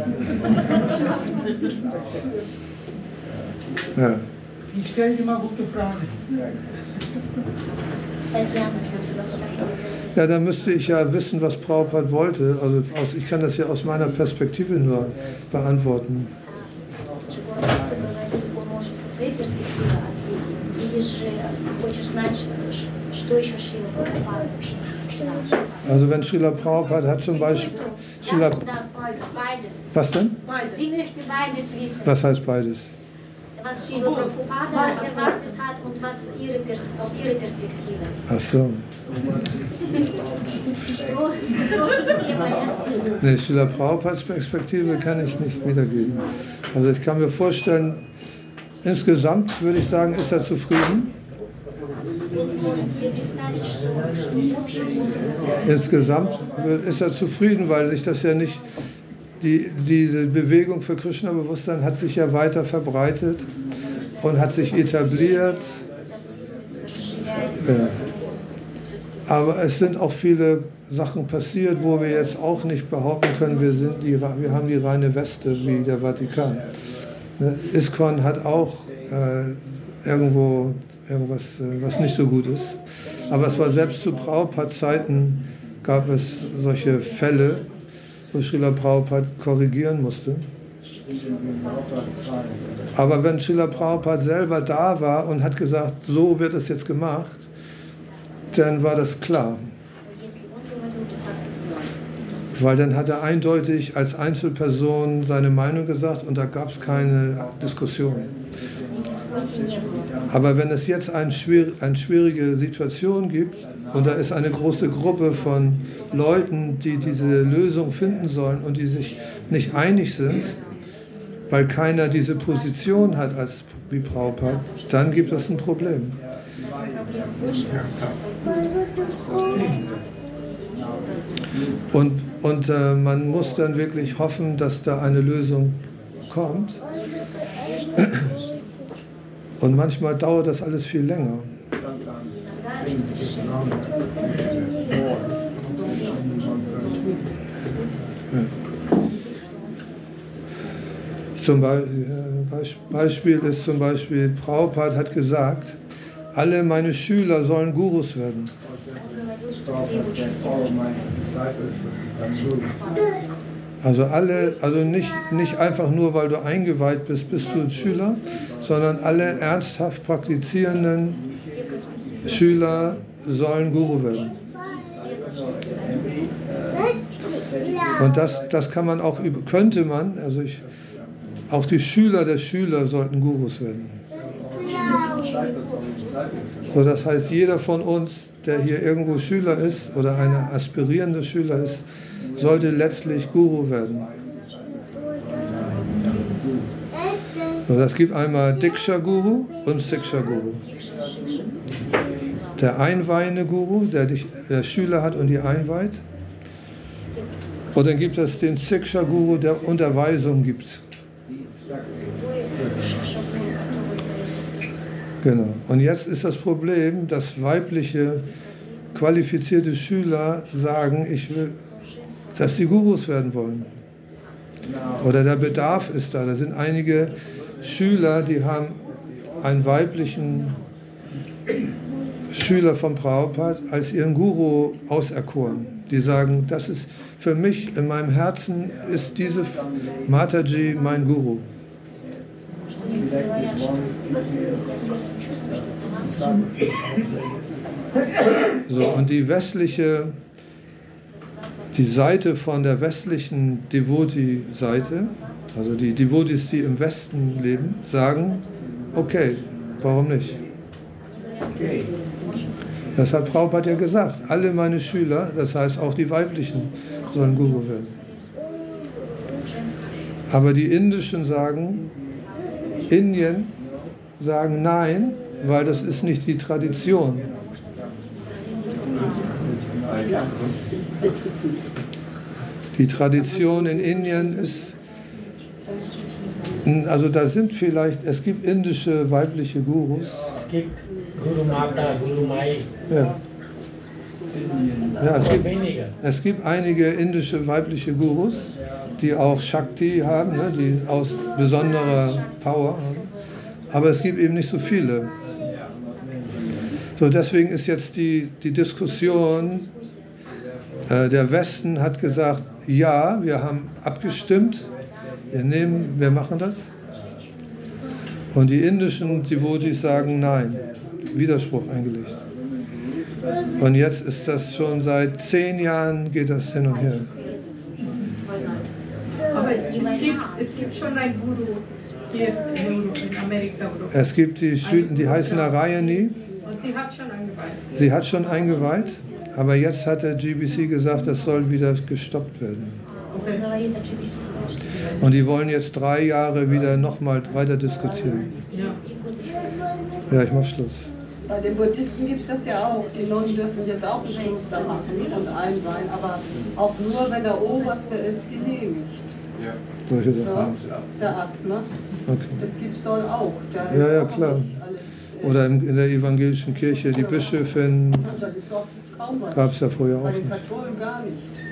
Ja. Die stellen immer gute Fragen. Ja, dann müsste ich ja wissen, was Prabhupada wollte. Also aus, ich kann das ja aus meiner Perspektive nur beantworten. хочешь знать, ш- что еще Шрила Прабхупада вообще считал? Also wenn Srila Prabhupada hat zum Beispiel... Das Srila, und das, beides. was denn? Sie möchte beides wissen, Was heißt beides? was Srila Prabhupada erwartet hat und was ihre Pers aus ihrer Perspektive. Ach so. Gro- Großes Thema jetzt. Nee, Srila Prabhupads Perspektive kann ich nicht wiedergeben. Also ich kann mir vorstellen, insgesamt würde ich sagen, ist er zufrieden. Insgesamt ist er zufrieden, weil sich das ja nicht, die, diese Bewegung für Krishna-Bewusstsein hat sich ja weiter verbreitet und hat sich etabliert. Ja. Aber es sind auch viele Sachen passiert, wo wir jetzt auch nicht behaupten können, wir, sind die, wir haben die reine Weste wie der Vatikan. Ne, ISKCON hat auch äh, irgendwo irgendwas, äh, was nicht so gut ist. Aber es war selbst zu Prabhupada-Zeiten gab es solche Fälle, wo Srila Prabhupada korrigieren musste. Aber wenn Srila Prabhupada selber da war und hat gesagt, so wird es jetzt gemacht, dann war das klar. Weil dann hat er eindeutig als Einzelperson seine Meinung gesagt und da gab es keine Diskussion. Aber wenn es jetzt ein schwier eine schwierige Situation gibt und da ist eine große Gruppe von Leuten, die diese Lösung finden sollen und die sich nicht einig sind, weil keiner diese Position hat als wie Prabhupada, dann gibt es ein Problem. Und, und äh, man muss dann wirklich hoffen, dass da eine Lösung kommt. Und manchmal dauert das alles viel länger. Zum Be äh, Beis- Beispiel ist zum Beispiel, Prabhupada hat gesagt, alle meine Schüler sollen Gurus werden. Also alle, also nicht, nicht einfach nur, weil du eingeweiht bist, bist du ein Schüler, sondern alle ernsthaft praktizierenden Schüler sollen Guru werden. Und das, das kann man auch, könnte man, also ich, auch die Schüler der Schüler sollten Gurus werden. So, das heißt, jeder von uns, der hier irgendwo Schüler ist oder ein aspirierender Schüler ist, sollte letztlich Guru werden. So, das gibt einmal Diksha Guru und Siksha Guru. Der einweihende Guru, der dich, der Schüler hat und die einweiht. Und dann gibt es den Siksha Guru, der Unterweisung gibt. Genau. Und jetzt ist das Problem, dass weibliche qualifizierte Schüler sagen, ich will, dass sie Gurus werden wollen. Oder der Bedarf ist da. Da sind einige Schüler, die haben einen weiblichen Schüler von Prabhupada als ihren Guru auserkoren. Die sagen, das ist für mich, in meinem Herzen ist diese Mataji mein Guru. So, und die westliche, die Seite von der westlichen Devoti-Seite, also die Devotees, die im Westen leben, sagen, okay, warum nicht? Das hat Prabhupada ja gesagt, alle meine Schüler, das heißt auch die weiblichen, sollen Guru werden. Aber die Indischen sagen, Indien sagen nein, weil das ist nicht die Tradition. Die Tradition in Indien ist, also da sind vielleicht, es gibt indische weibliche Gurus. Es gibt Guru Mata, Guru Mai, Ja. Ja, es gibt, es gibt einige indische weibliche Gurus, die auch Shakti haben, ne, die aus besonderer Power haben. Aber es gibt eben nicht so viele. So, deswegen ist jetzt die, die Diskussion, äh, der Westen hat gesagt, ja, wir haben abgestimmt, nehmen, wir machen das. Und die indischen Devotees sagen nein, Widerspruch eingelegt. Und jetzt ist das schon seit zehn Jahren geht das hin und her. Aber es, gibt, es gibt schon ein Guru hier in Amerika. Oder? Es gibt die Schüler, die heißen Narayani, Und sie hat schon angeweiht. sie hat schon eingeweiht, aber jetzt hat der GBC gesagt, das soll wieder gestoppt werden. Okay. Und die wollen jetzt drei Jahre wieder nochmal weiter diskutieren. Ja, ich mach Schluss. Bei den Buddhisten gibt es das ja auch. Die Nonnen dürfen jetzt auch Kloster machen und einweihen, aber auch nur, wenn der Oberste es genehmigt. Ja. Solche Sachen. Ja, der Akt, ne? Okay. Das gibt es dort auch. Da ja, ja, klar. Äh, Oder in, in der evangelischen Kirche, die Bischöfin. Gab es ja vorher auch. Bei den Katholen gar nicht.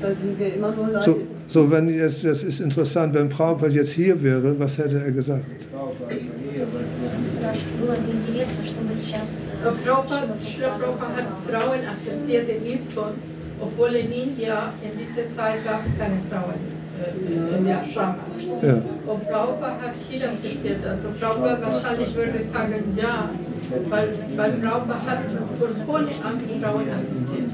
Da sind wir immer nur leid. So, so, wenn jetzt, das ist interessant, wenn Prabhupada jetzt hier wäre, was hätte er gesagt? Prabhupada hat Frauen akzeptiert in Istanbul, obwohl in India in dieser Zeit gab es keine Frauen äh, äh, in der Scham. Ja. Und Prabhupada hat hier akzeptiert. Also Prabhupada wahrscheinlich würde sagen ja, weil, weil Prabhupada hat von vorne an Frauen akzeptiert.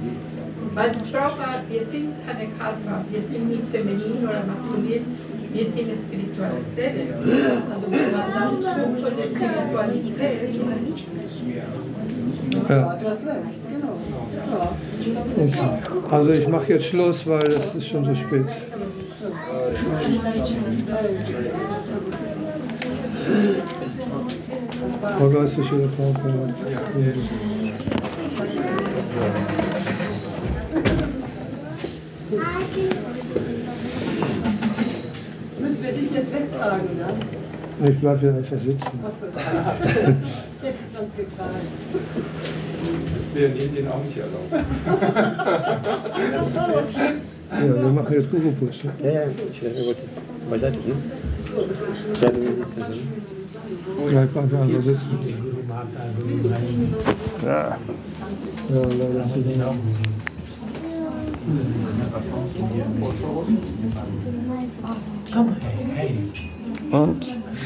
Weil Prabhupada, wir sind keine Karma, wir sind nicht feminin oder maskulin, wir sind spirituelle Seelen. Also wenn man das schon von der Spiritualität Ja. Okay. Also ich mache jetzt Schluss, weil es ist schon so spät. Prabhupada. Müssen wir dich jetzt wegtragen, ne? Ich bleibe hier einfach sitzen. Achso. Hätte ich sonst gefragt. Das wäre in Indien auch nicht erlaubt. Ja, wir machen jetzt Guru-Putsch. Ne? Ja, ja, ich werde gut. Beiseite, ne? Ich werde das jetzt also. Bleib einfach einfach sitzen. Mai. Ja, leider. Komm, hey, hey. Und?